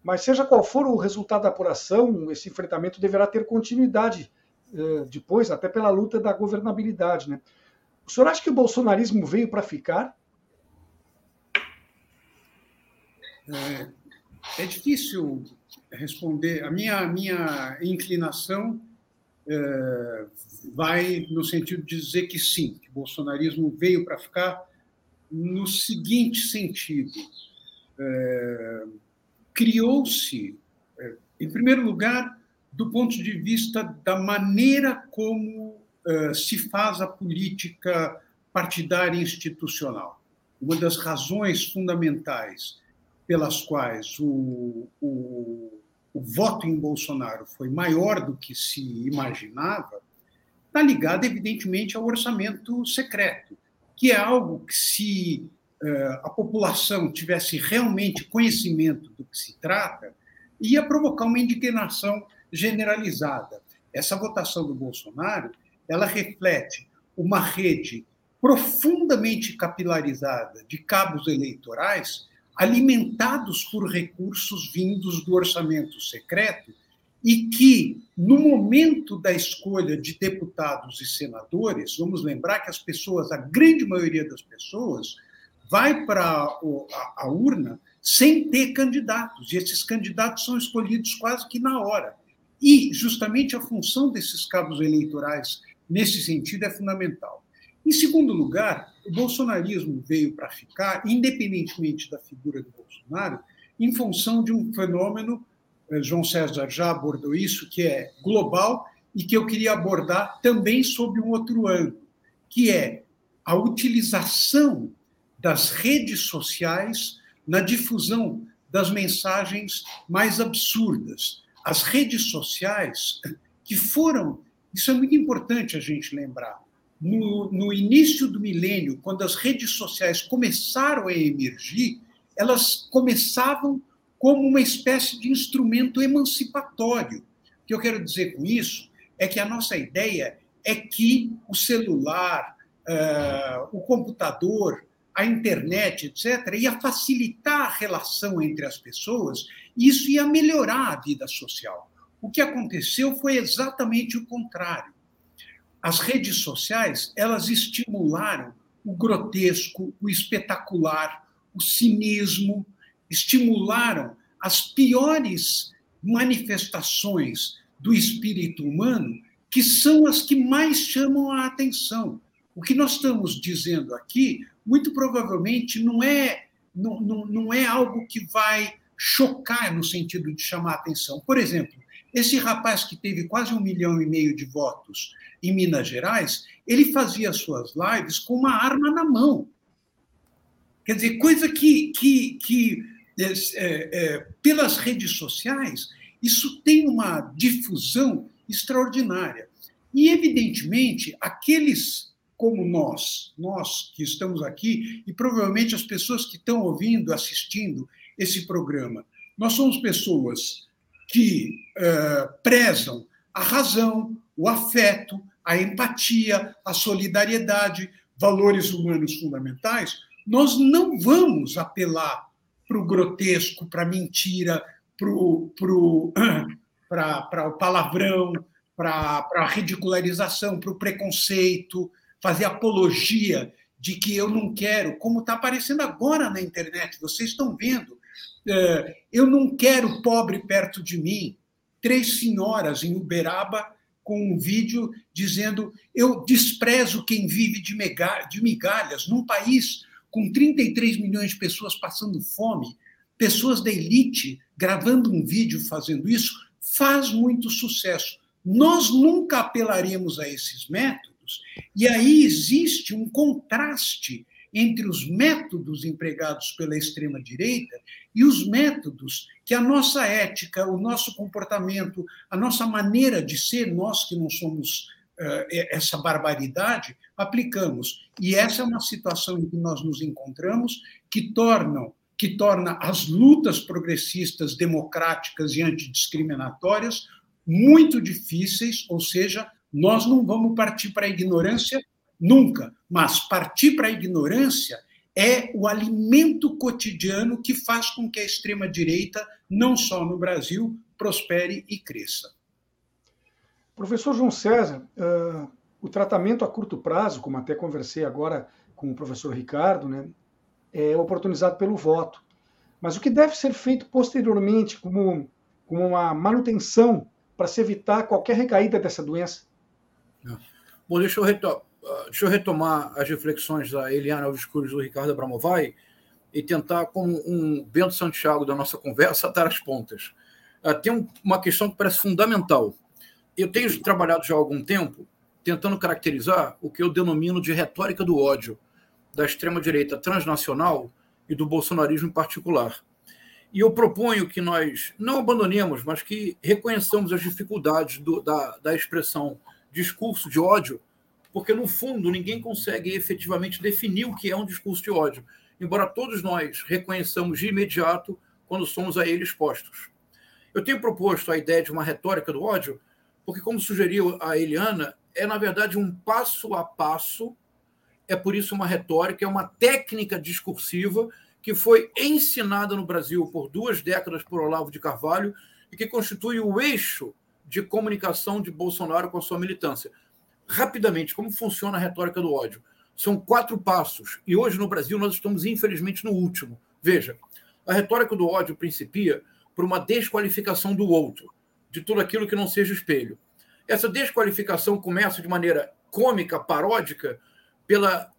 Mas seja qual for o resultado da apuração, esse enfrentamento deverá ter continuidade uh, depois, até pela luta da governabilidade. Né? O senhor acha que o bolsonarismo veio para ficar? É, é difícil responder. A minha, minha inclinação é, vai no sentido de dizer que sim, que o bolsonarismo veio para ficar no seguinte sentido. É, Criou-se, é, em primeiro lugar, do ponto de vista da maneira como é, se faz a política partidária institucional. Uma das razões fundamentais pelas quais o, o, o voto em Bolsonaro foi maior do que se imaginava, está ligado, evidentemente, ao orçamento secreto, que é algo que, se uh, a população tivesse realmente conhecimento do que se trata, ia provocar uma indignação generalizada. Essa votação do Bolsonaro, ela reflete uma rede profundamente capilarizada de cabos eleitorais alimentados por recursos vindos do orçamento secreto e que, no momento da escolha de deputados e senadores, vamos lembrar que as pessoas, a grande maioria das pessoas, vai para a, urna sem ter candidatos, e esses candidatos são escolhidos quase que na hora. E, justamente, a função desses cabos eleitorais, nesse sentido, é fundamental. Em segundo lugar, o bolsonarismo veio para ficar, independentemente da figura do Bolsonaro, em função de um fenômeno, eh, João César já abordou isso, que é global e que eu queria abordar também sob um outro ângulo, que é a utilização das redes sociais na difusão das mensagens mais absurdas. As redes sociais que foram, isso é muito importante a gente lembrar, no, no início do milênio, quando as redes sociais começaram a emergir, elas começavam como uma espécie de instrumento emancipatório. O que eu quero dizer com isso é que a nossa ideia é que o celular, uh, o computador, a internet, etc., ia facilitar a relação entre as pessoas e isso ia melhorar a vida social. O que aconteceu foi exatamente o contrário as redes sociais elas estimularam o grotesco, o espetacular, o cinismo, estimularam as piores manifestações do espírito humano, que são as que mais chamam a atenção. O que nós estamos dizendo aqui, muito provavelmente, não é, não, não, não é algo que vai chocar no sentido de chamar a atenção. Por exemplo, esse rapaz que teve quase um milhão e meio de votos em Minas Gerais, ele fazia suas lives com uma arma na mão. Quer dizer, coisa que, que, que é, é, pelas redes sociais, isso tem uma difusão extraordinária. E, evidentemente, aqueles como nós, nós que estamos aqui, e provavelmente as pessoas que estão ouvindo, assistindo esse programa, nós somos pessoas que uh, prezam a razão, o afeto, a empatia, a solidariedade, valores humanos fundamentais, nós não vamos apelar para o grotesco, para a mentira, para o palavrão, para a ridicularização, para o preconceito, fazer apologia de que eu não quero, como está aparecendo agora na internet, vocês estão vendo é, eu não quero pobre perto de mim. Três senhoras em Uberaba com um vídeo dizendo: eu desprezo quem vive de migalhas num país com 33 milhões de pessoas passando fome, pessoas da elite gravando um vídeo fazendo isso, faz muito sucesso. Nós nunca apelaríamos a esses métodos, e aí existe um contraste entre os métodos empregados pela extrema-direita e os métodos que a nossa ética, o nosso comportamento, a nossa maneira de ser, nós que não somos uh, essa barbaridade, aplicamos. E essa é uma situação em que nós nos encontramos que tornam que torna as lutas progressistas, democráticas e antidiscriminatórias muito difíceis, ou seja, nós não vamos partir para a ignorância nunca. Mas partir para a ignorância é o alimento cotidiano que faz com que a extrema-direita, não só no Brasil, prospere e cresça. Professor João César, uh, o tratamento a curto prazo, como até conversei agora com o professor Ricardo, né, é oportunizado pelo voto. Mas o que deve ser feito posteriormente como, como uma manutenção para se evitar qualquer recaída dessa doença? Bom, deixa eu retomar deixa eu retomar as reflexões da Eliana Alves do Ricardo Abramovay e tentar, como um Bento Santiago da nossa conversa, atar as pontas. Uh, tem uma questão que parece fundamental. Eu tenho trabalhado já há algum tempo tentando caracterizar o que eu denomino de retórica do ódio da extrema-direita transnacional e do bolsonarismo em particular. E eu proponho que nós não abandonemos, mas que reconheçamos as dificuldades do, da, da expressão discurso de ódio, porque, no fundo, ninguém consegue efetivamente definir o que é um discurso de ódio, embora todos nós reconheçamos de imediato quando somos a ele expostos. Eu tenho proposto a ideia de uma retórica do ódio, porque, como sugeriu a Eliana, é, na verdade, um passo a passo, é por isso uma retórica, é uma técnica discursiva que foi ensinada no Brasil por duas décadas por Olavo de Carvalho e que constitui o eixo de comunicação de Bolsonaro com a sua militância. Rapidamente, como funciona a retórica do ódio? São quatro passos, e hoje no Brasil nós estamos, infelizmente, no último. Veja, a retórica do ódio principia por uma desqualificação do outro, de tudo aquilo que não seja espelho. Essa desqualificação começa de maneira cômica, paródica, pela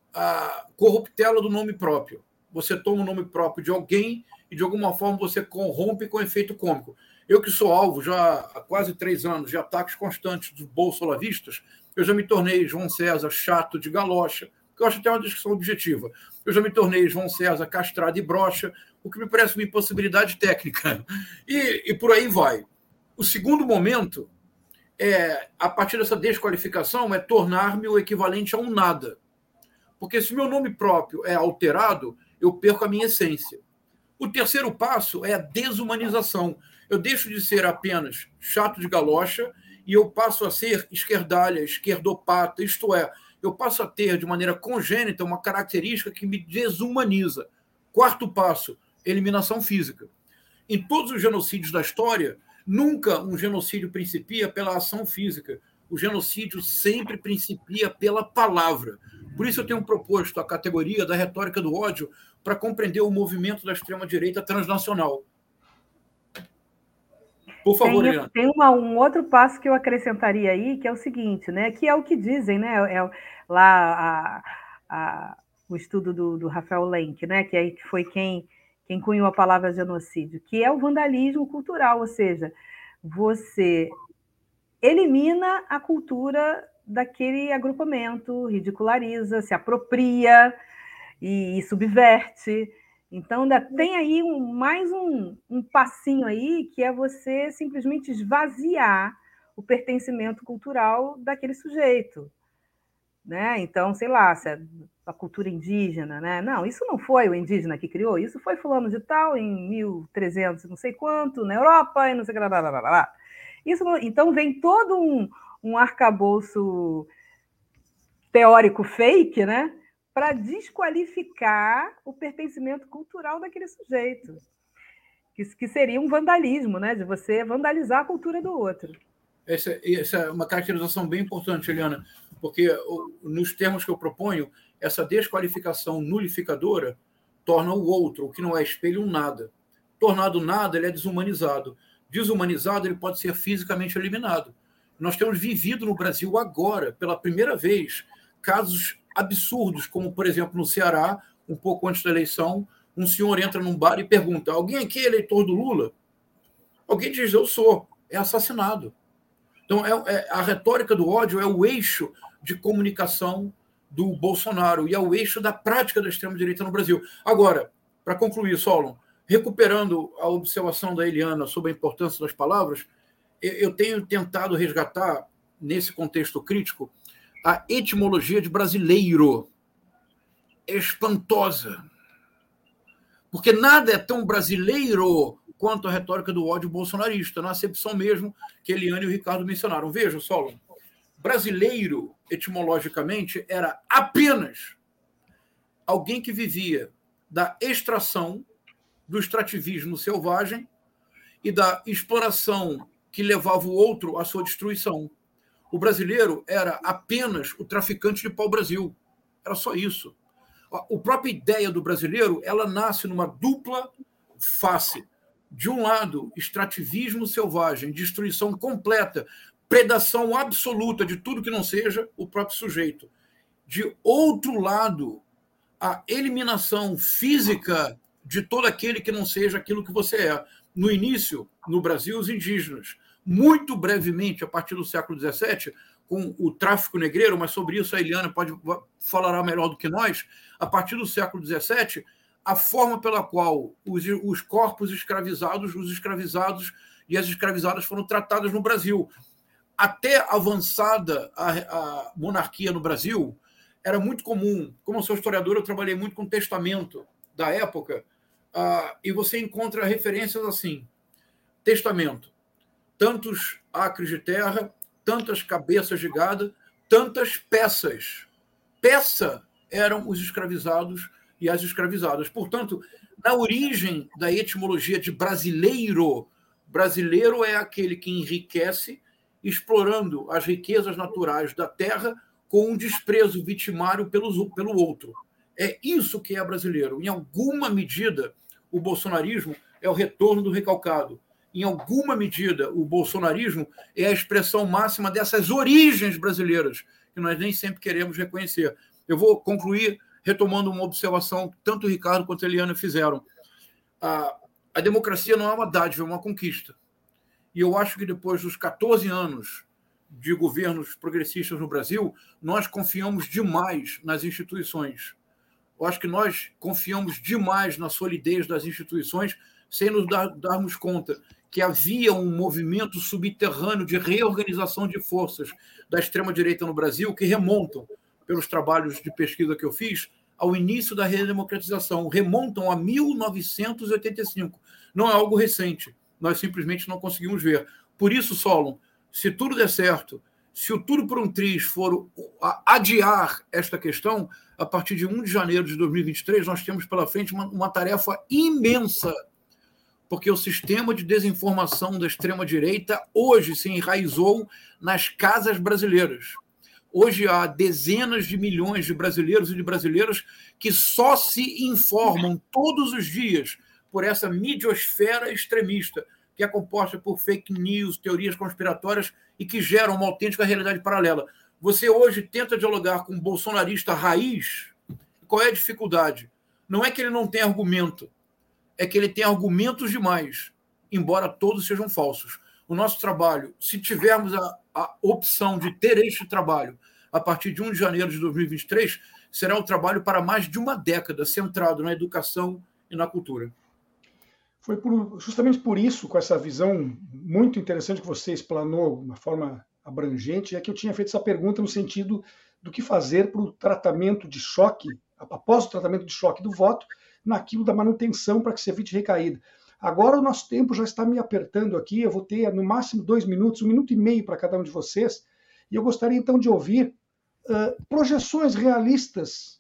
corruptela do nome próprio você toma o nome próprio de alguém e de alguma forma você corrompe com efeito cômico. Eu que sou alvo já há quase três anos de ataques constantes dos bolsolavistas, eu já me tornei João César chato de galocha, que eu acho até uma descrição objetiva. Eu já me tornei João César castrado e brocha, o que me parece uma impossibilidade técnica. E, e por aí vai. O segundo momento é, a partir dessa desqualificação, é tornar-me o equivalente a um nada. Porque se meu nome próprio é alterado, eu perco a minha essência. O terceiro passo é a desumanização. Eu deixo de ser apenas chato de galocha e eu passo a ser esquerdalha, esquerdopata, isto é, eu passo a ter de maneira congênita uma característica que me desumaniza. Quarto passo, eliminação física. Em todos os genocídios da história, nunca um genocídio principia pela ação física. O genocídio sempre principia pela palavra. Por isso eu tenho proposto a categoria da retórica do ódio para compreender o movimento da extrema-direita transnacional. Por favor, tem. Tem uma, um outro passo que eu acrescentaria aí, que é o seguinte, né? Que é o que dizem, né? É, lá a, a, o estudo do, do Rafael Lenk, né? Que, é, que foi quem, quem cunhou a palavra genocídio, que é o vandalismo cultural, ou seja, você elimina a cultura daquele agrupamento, ridiculariza, se apropria, e, e subverte. Então, ainda tem aí um, mais um, um passinho aí, que é você simplesmente esvaziar o pertencimento cultural daquele sujeito. Né? Então, sei lá, se é a cultura indígena, né? Não, isso não foi o indígena que criou, isso foi fulano de tal em 1300, não sei quanto, na Europa e não sei o que, blá, blá, blá, blá. Isso, então vem todo um, um arcabouço teórico fake, né? Para desqualificar o pertencimento cultural daquele sujeito. Que, que seria um vandalismo, né? De você vandalizar a cultura do outro. Essa, essa é uma caracterização bem importante, Eliana, porque nos termos que eu proponho, essa desqualificação nulificadora torna o outro, o que não é espelho, um nada. Tornado nada, ele é desumanizado. Desumanizado, ele pode ser fisicamente eliminado. Nós temos vivido no Brasil agora, pela primeira vez, casos absurdos, como, por exemplo, no Ceará, um pouco antes da eleição, um senhor entra num bar e pergunta: alguém aqui é eleitor do Lula? Alguém diz: eu sou. É assassinado. Então, é, é, a retórica do ódio é o eixo de comunicação do Bolsonaro e é o eixo da prática da extrema-direita no Brasil. Agora, para concluir, Solon, recuperando a observação da Eliana sobre a importância das palavras, eu tenho tentado resgatar, nesse contexto crítico, a etimologia de brasileiro é espantosa. Porque nada é tão brasileiro quanto a retórica do ódio bolsonarista, na acepção mesmo que Eliane e o Ricardo mencionaram. Veja, Solon, brasileiro, etimologicamente, era apenas alguém que vivia da extração, do extrativismo selvagem e da exploração que levava o outro à sua destruição. O brasileiro era apenas o traficante de pau-brasil. Era só isso. A própria ideia do brasileiro ela nasce numa dupla face. De um lado, extrativismo selvagem, destruição completa, predação absoluta de tudo que não seja o próprio sujeito. De outro lado, a eliminação física de todo aquele que não seja aquilo que você é. No início, no Brasil, os indígenas muito brevemente, a partir do século XVII, com o tráfico negreiro, mas sobre isso a Eliana pode falar melhor do que nós. A partir do século XVII, a forma pela qual os, os corpos escravizados, os escravizados e as escravizadas foram tratadas no Brasil. Até avançada a, a monarquia no Brasil, era muito comum. Como sou historiador, eu trabalhei muito com testamento da época, uh, e você encontra referências assim: testamento, tantos acres de terra, tantas cabeças de gado, tantas peças. Peça eram os escravizados e as escravizadas. Portanto, na origem da etimologia de brasileiro, brasileiro é aquele que enriquece explorando as riquezas naturais da terra com um desprezo vitimário pelo, pelo outro. É isso que é brasileiro. Em alguma medida, o bolsonarismo é o retorno do recalcado. Em alguma medida, o bolsonarismo é a expressão máxima dessas origens brasileiras, que nós nem sempre queremos reconhecer. Eu vou concluir retomando uma observação que tanto o Ricardo quanto a Eliana fizeram. A, a democracia não é uma dádiva, é uma conquista. E eu acho que depois dos 14 anos de governos progressistas no Brasil, nós confiamos demais nas instituições. Eu acho que nós confiamos demais na solidez das instituições, sem nos dar, darmos conta que havia um movimento subterrâneo de reorganização de forças da extrema-direita no Brasil que remontam pelos trabalhos de pesquisa que eu fiz, ao início da redemocratização, remontam a 1985. Não é algo recente, nós simplesmente não conseguimos ver. Por isso, Solon, se tudo der certo, se o tudo por um triz for adiar esta questão, a partir de 1 de janeiro de 2023, nós temos pela frente uma, uma tarefa imensa, porque o sistema de desinformação da extrema-direita hoje se enraizou nas casas brasileiras Hoje há dezenas de milhões de brasileiros e de brasileiras que só se informam todos os dias por essa midiosfera extremista, que é composta por fake news, teorias conspiratórias e que geram uma autêntica realidade paralela. Você hoje tenta dialogar com um bolsonarista raiz, qual é a dificuldade? Não é que ele não tem argumento, é que ele tem argumentos demais, embora todos sejam falsos. O nosso trabalho, se tivermos a, a opção de ter este trabalho a partir de 1 de janeiro de 2023, será um trabalho para mais de uma década, centrado na educação e na cultura. Foi por, justamente por isso, com essa visão muito interessante que você explanou de uma forma abrangente, é que eu tinha feito essa pergunta no sentido do que fazer para o tratamento de choque, após o tratamento de choque do voto, naquilo da manutenção para que se evite recaída. Agora o nosso tempo já está me apertando aqui, eu vou ter no máximo dois minutos, um minuto e meio para cada um de vocês, e eu gostaria então de ouvir uh, projeções realistas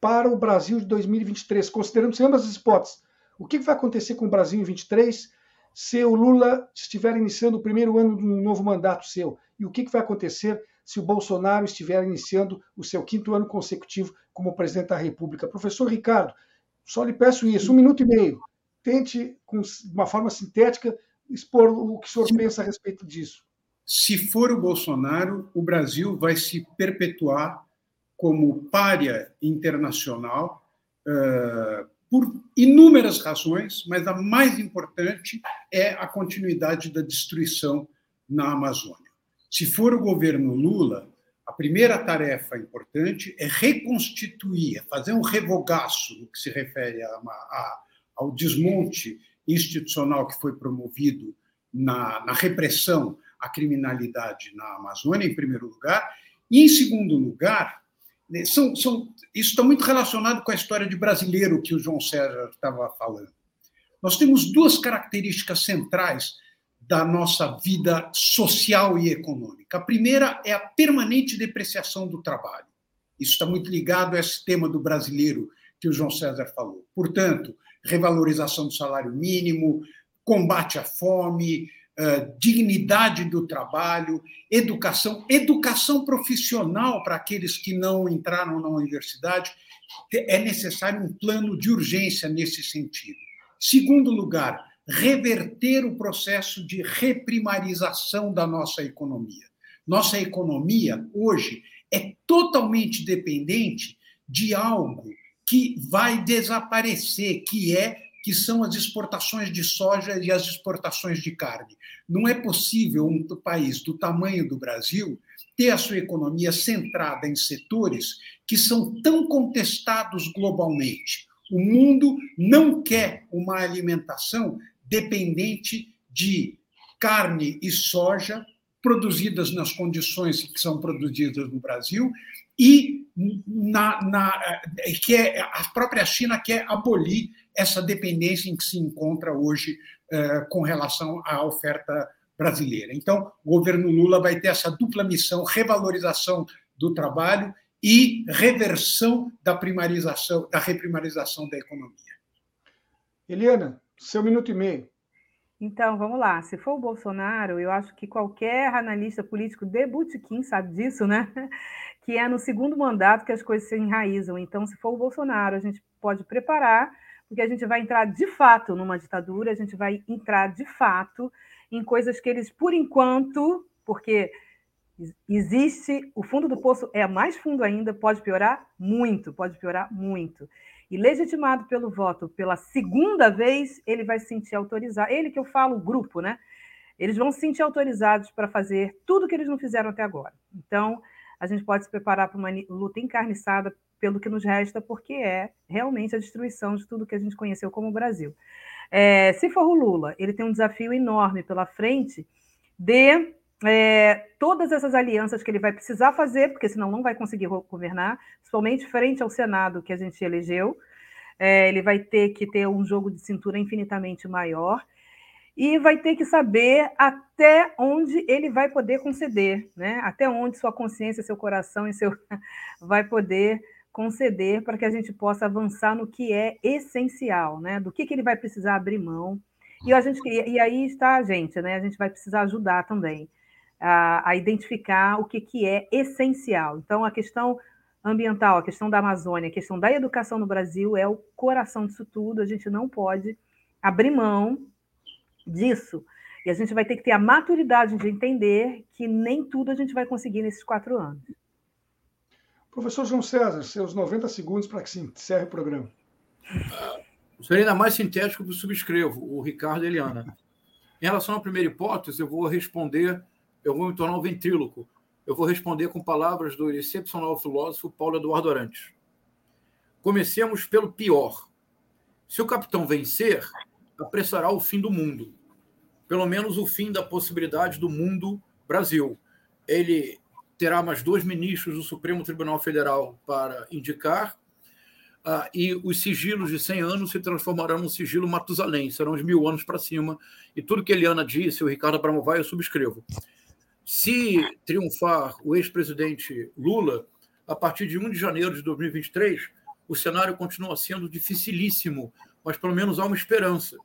para o Brasil de 2023, considerando ambas as hipóteses. O que vai acontecer com o Brasil em 2023 se o Lula estiver iniciando o primeiro ano de um novo mandato seu? E o que vai acontecer se o Bolsonaro estiver iniciando o seu quinto ano consecutivo como presidente da República? Professor Ricardo, só lhe peço isso, um minuto e meio. Tente, com uma forma sintética, expor o que o senhor pensa a respeito disso. Se for o Bolsonaro, o Brasil vai se perpetuar como párea internacional uh, por inúmeras razões, mas a mais importante é a continuidade da destruição na Amazônia. Se for o governo Lula, a primeira tarefa importante é reconstituir, é fazer um revogaço no que se refere a, a, ao desmonte institucional que foi promovido na, na repressão a criminalidade na Amazônia, em primeiro lugar, e, em segundo lugar, né, são, são, isso está muito relacionado com a história de brasileiro que o João César estava falando. Nós temos duas características centrais da nossa vida social e econômica. A primeira é a permanente depreciação do trabalho. Isso está muito ligado a esse tema do brasileiro que o João César falou. Portanto, revalorização do salário mínimo, combate à fome, uh, dignidade do trabalho, educação, educação profissional para aqueles que não entraram na universidade. É necessário um plano de urgência nesse sentido. Segundo lugar, reverter o processo de reprimarização da nossa economia. Nossa economia, hoje, é totalmente dependente de algo que vai desaparecer, que é que são as exportações de soja e as exportações de carne. Não é possível um país do tamanho do Brasil ter a sua economia centrada em setores que são tão contestados globalmente. O mundo não quer uma alimentação dependente de carne e soja produzidas nas condições que são produzidas no Brasil e na, na, que é, a própria China quer abolir essa dependência em que se encontra hoje eh, com relação à oferta brasileira. Então, o governo Lula vai ter essa dupla missão: revalorização do trabalho e reversão da primarização, da reprimarização da economia. Eliana, seu minuto e meio. Então, vamos lá. Se for o Bolsonaro, eu acho que qualquer analista político de Butiquim sabe disso, né? Que é no segundo mandato que as coisas se enraizam. Então, se for o Bolsonaro, a gente pode preparar, porque a gente vai entrar de fato numa ditadura, a gente vai entrar de fato em coisas que eles, por enquanto, porque existe, o fundo do poço é mais fundo ainda, pode piorar muito, pode piorar muito. E legitimado pelo voto pela segunda vez, ele vai se sentir autorizado. Ele que eu falo, o grupo, né? Eles vão se sentir autorizados para fazer tudo que eles não fizeram até agora. Então, a gente pode se preparar para uma luta encarniçada pelo que nos resta, porque é realmente a destruição de tudo que a gente conheceu como Brasil. É, se for o Lula, ele tem um desafio enorme pela frente de é, todas essas alianças que ele vai precisar fazer, porque senão não vai conseguir governar, principalmente frente ao Senado que a gente elegeu. É, ele vai ter que ter um jogo de cintura infinitamente maior e vai ter que saber até onde ele vai poder conceder, né? Até onde sua consciência, seu coração e seu vai poder conceder para que a gente possa avançar no que é essencial, né? Do que, que ele vai precisar abrir mão. E, a gente, e aí está a gente, né? A gente vai precisar ajudar também a, a identificar o que, que é essencial. Então, a questão ambiental, a questão da Amazônia, a questão da educação no Brasil é o coração disso tudo. A gente não pode abrir mão disso. E a gente vai ter que ter a maturidade de entender que nem tudo a gente vai conseguir nesses quatro anos. Professor João César, seus 90 segundos para que se encerre o programa. Uh, serei ainda mais sintético que subscrevo, o Ricardo e Eliana. Em relação à primeira hipótese, eu vou responder, eu vou me tornar um ventríloco. Eu vou responder com palavras do excepcional filósofo Paulo Eduardo Arantes. Comecemos pelo pior. Se o capitão vencer, apressará o fim do mundo. Pelo menos o fim da possibilidade do mundo Brasil. Ele terá mais dois ministros do Supremo Tribunal Federal para indicar, uh, e os sigilos de 100 anos se transformarão num sigilo Matusalém, serão os mil anos para cima, e tudo que Eliana disse, o Ricardo Abramovay, eu subscrevo. Se triunfar o ex-presidente Lula, a partir de 1 de janeiro de 2023, o cenário continua sendo dificilíssimo, mas pelo menos há uma esperança.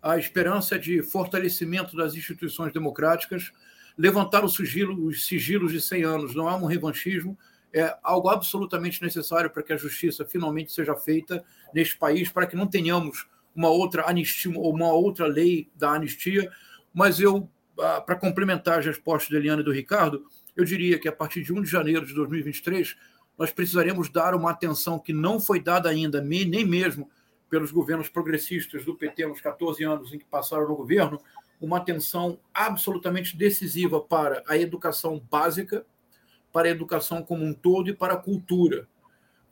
A esperança de fortalecimento das instituições democráticas, levantar sigilo, os sigilos de 100 anos não é um revanchismo, é algo absolutamente necessário para que a justiça finalmente seja feita neste país, para que não tenhamos uma outra anistia ou uma outra lei da anistia. Mas eu, para complementar as respostas de Eliana e do Ricardo, eu diria que a partir de 1 de janeiro de 2023, nós precisaremos dar uma atenção que não foi dada ainda, nem mesmo pelos governos progressistas do PT nos 14 anos em que passaram no governo, uma atenção absolutamente decisiva para a educação básica, para a educação como um todo e para a cultura.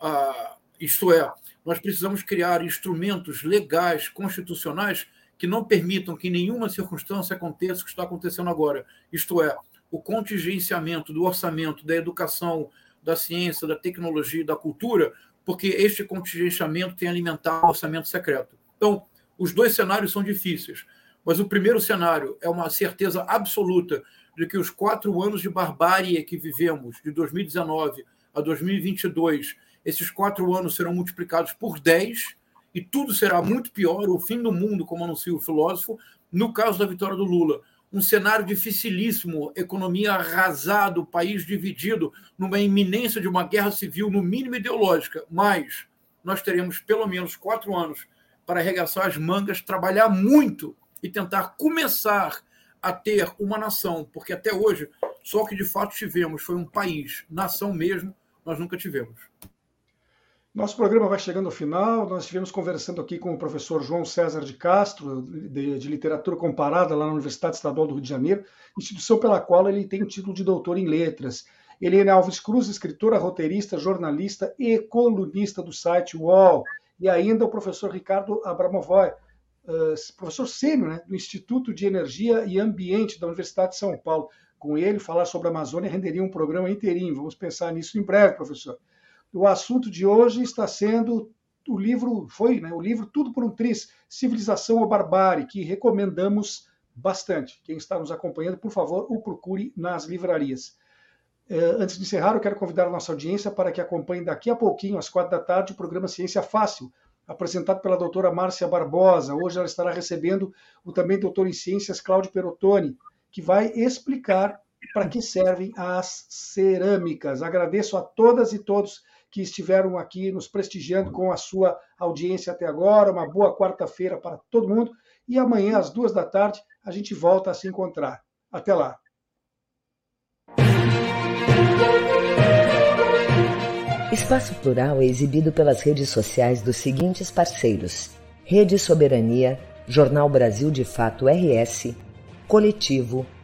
Ah, isto é, nós precisamos criar instrumentos legais, constitucionais, que não permitam que nenhuma circunstância aconteça o que está acontecendo agora. Isto é, o contingenciamento do orçamento da educação, da ciência, da tecnologia e da cultura, porque este contingenciamento tem alimentado o orçamento secreto. Então, os dois cenários são difíceis. Mas o primeiro cenário é uma certeza absoluta de que os quatro anos de barbárie que vivemos, de 2019 a 2022, esses quatro anos serão multiplicados por 10 e tudo será muito pior, o fim do mundo, como anuncia o filósofo, no caso da vitória do Lula. Um cenário dificilíssimo, economia arrasada, país dividido, numa iminência de uma guerra civil, no mínimo ideológica, mas nós teremos pelo menos quatro anos para arregaçar as mangas, trabalhar muito e tentar começar a ter uma nação, porque até hoje só o que de fato tivemos foi um país, nação mesmo, nós nunca tivemos. Nosso programa vai chegando ao final. Nós estivemos conversando aqui com o professor João César de Castro, de, de, Literatura Comparada, lá na Universidade Estadual do Rio de Janeiro, instituição pela qual ele tem o título de doutor em letras. Helena Alves Cruz, escritora, roteirista, jornalista e colunista do site UOL e ainda o professor Ricardo Abramovoy, uh, professor sênior né, do Instituto de Energia e Ambiente da Universidade de São Paulo. Com ele, falar sobre a Amazônia renderia um programa inteirinho. Vamos pensar nisso em breve, professor. O assunto de hoje está sendo o livro, foi né, o livro Tudo por um Tris, Civilização ou Barbárie, que recomendamos bastante. Quem está nos acompanhando, por favor, o procure nas livrarias. É, antes de encerrar, eu quero convidar a nossa audiência para que acompanhe daqui a pouquinho, às quatro da tarde, o programa Ciência Fácil, apresentado pela doutora Márcia Barbosa. Hoje ela estará recebendo o também doutor em Ciências, Cláudio Perotoni, que vai explicar para que servem as cerâmicas. Agradeço a todas e todos que estiveram aqui nos prestigiando com a sua audiência até agora. Uma boa quarta-feira para todo mundo. E amanhã, às duas da tarde, a gente volta a se encontrar. Até lá. Espaço Plural é exibido pelas redes sociais dos seguintes parceiros: Rede Soberania, Jornal Brasil de Fato RS, Coletivo,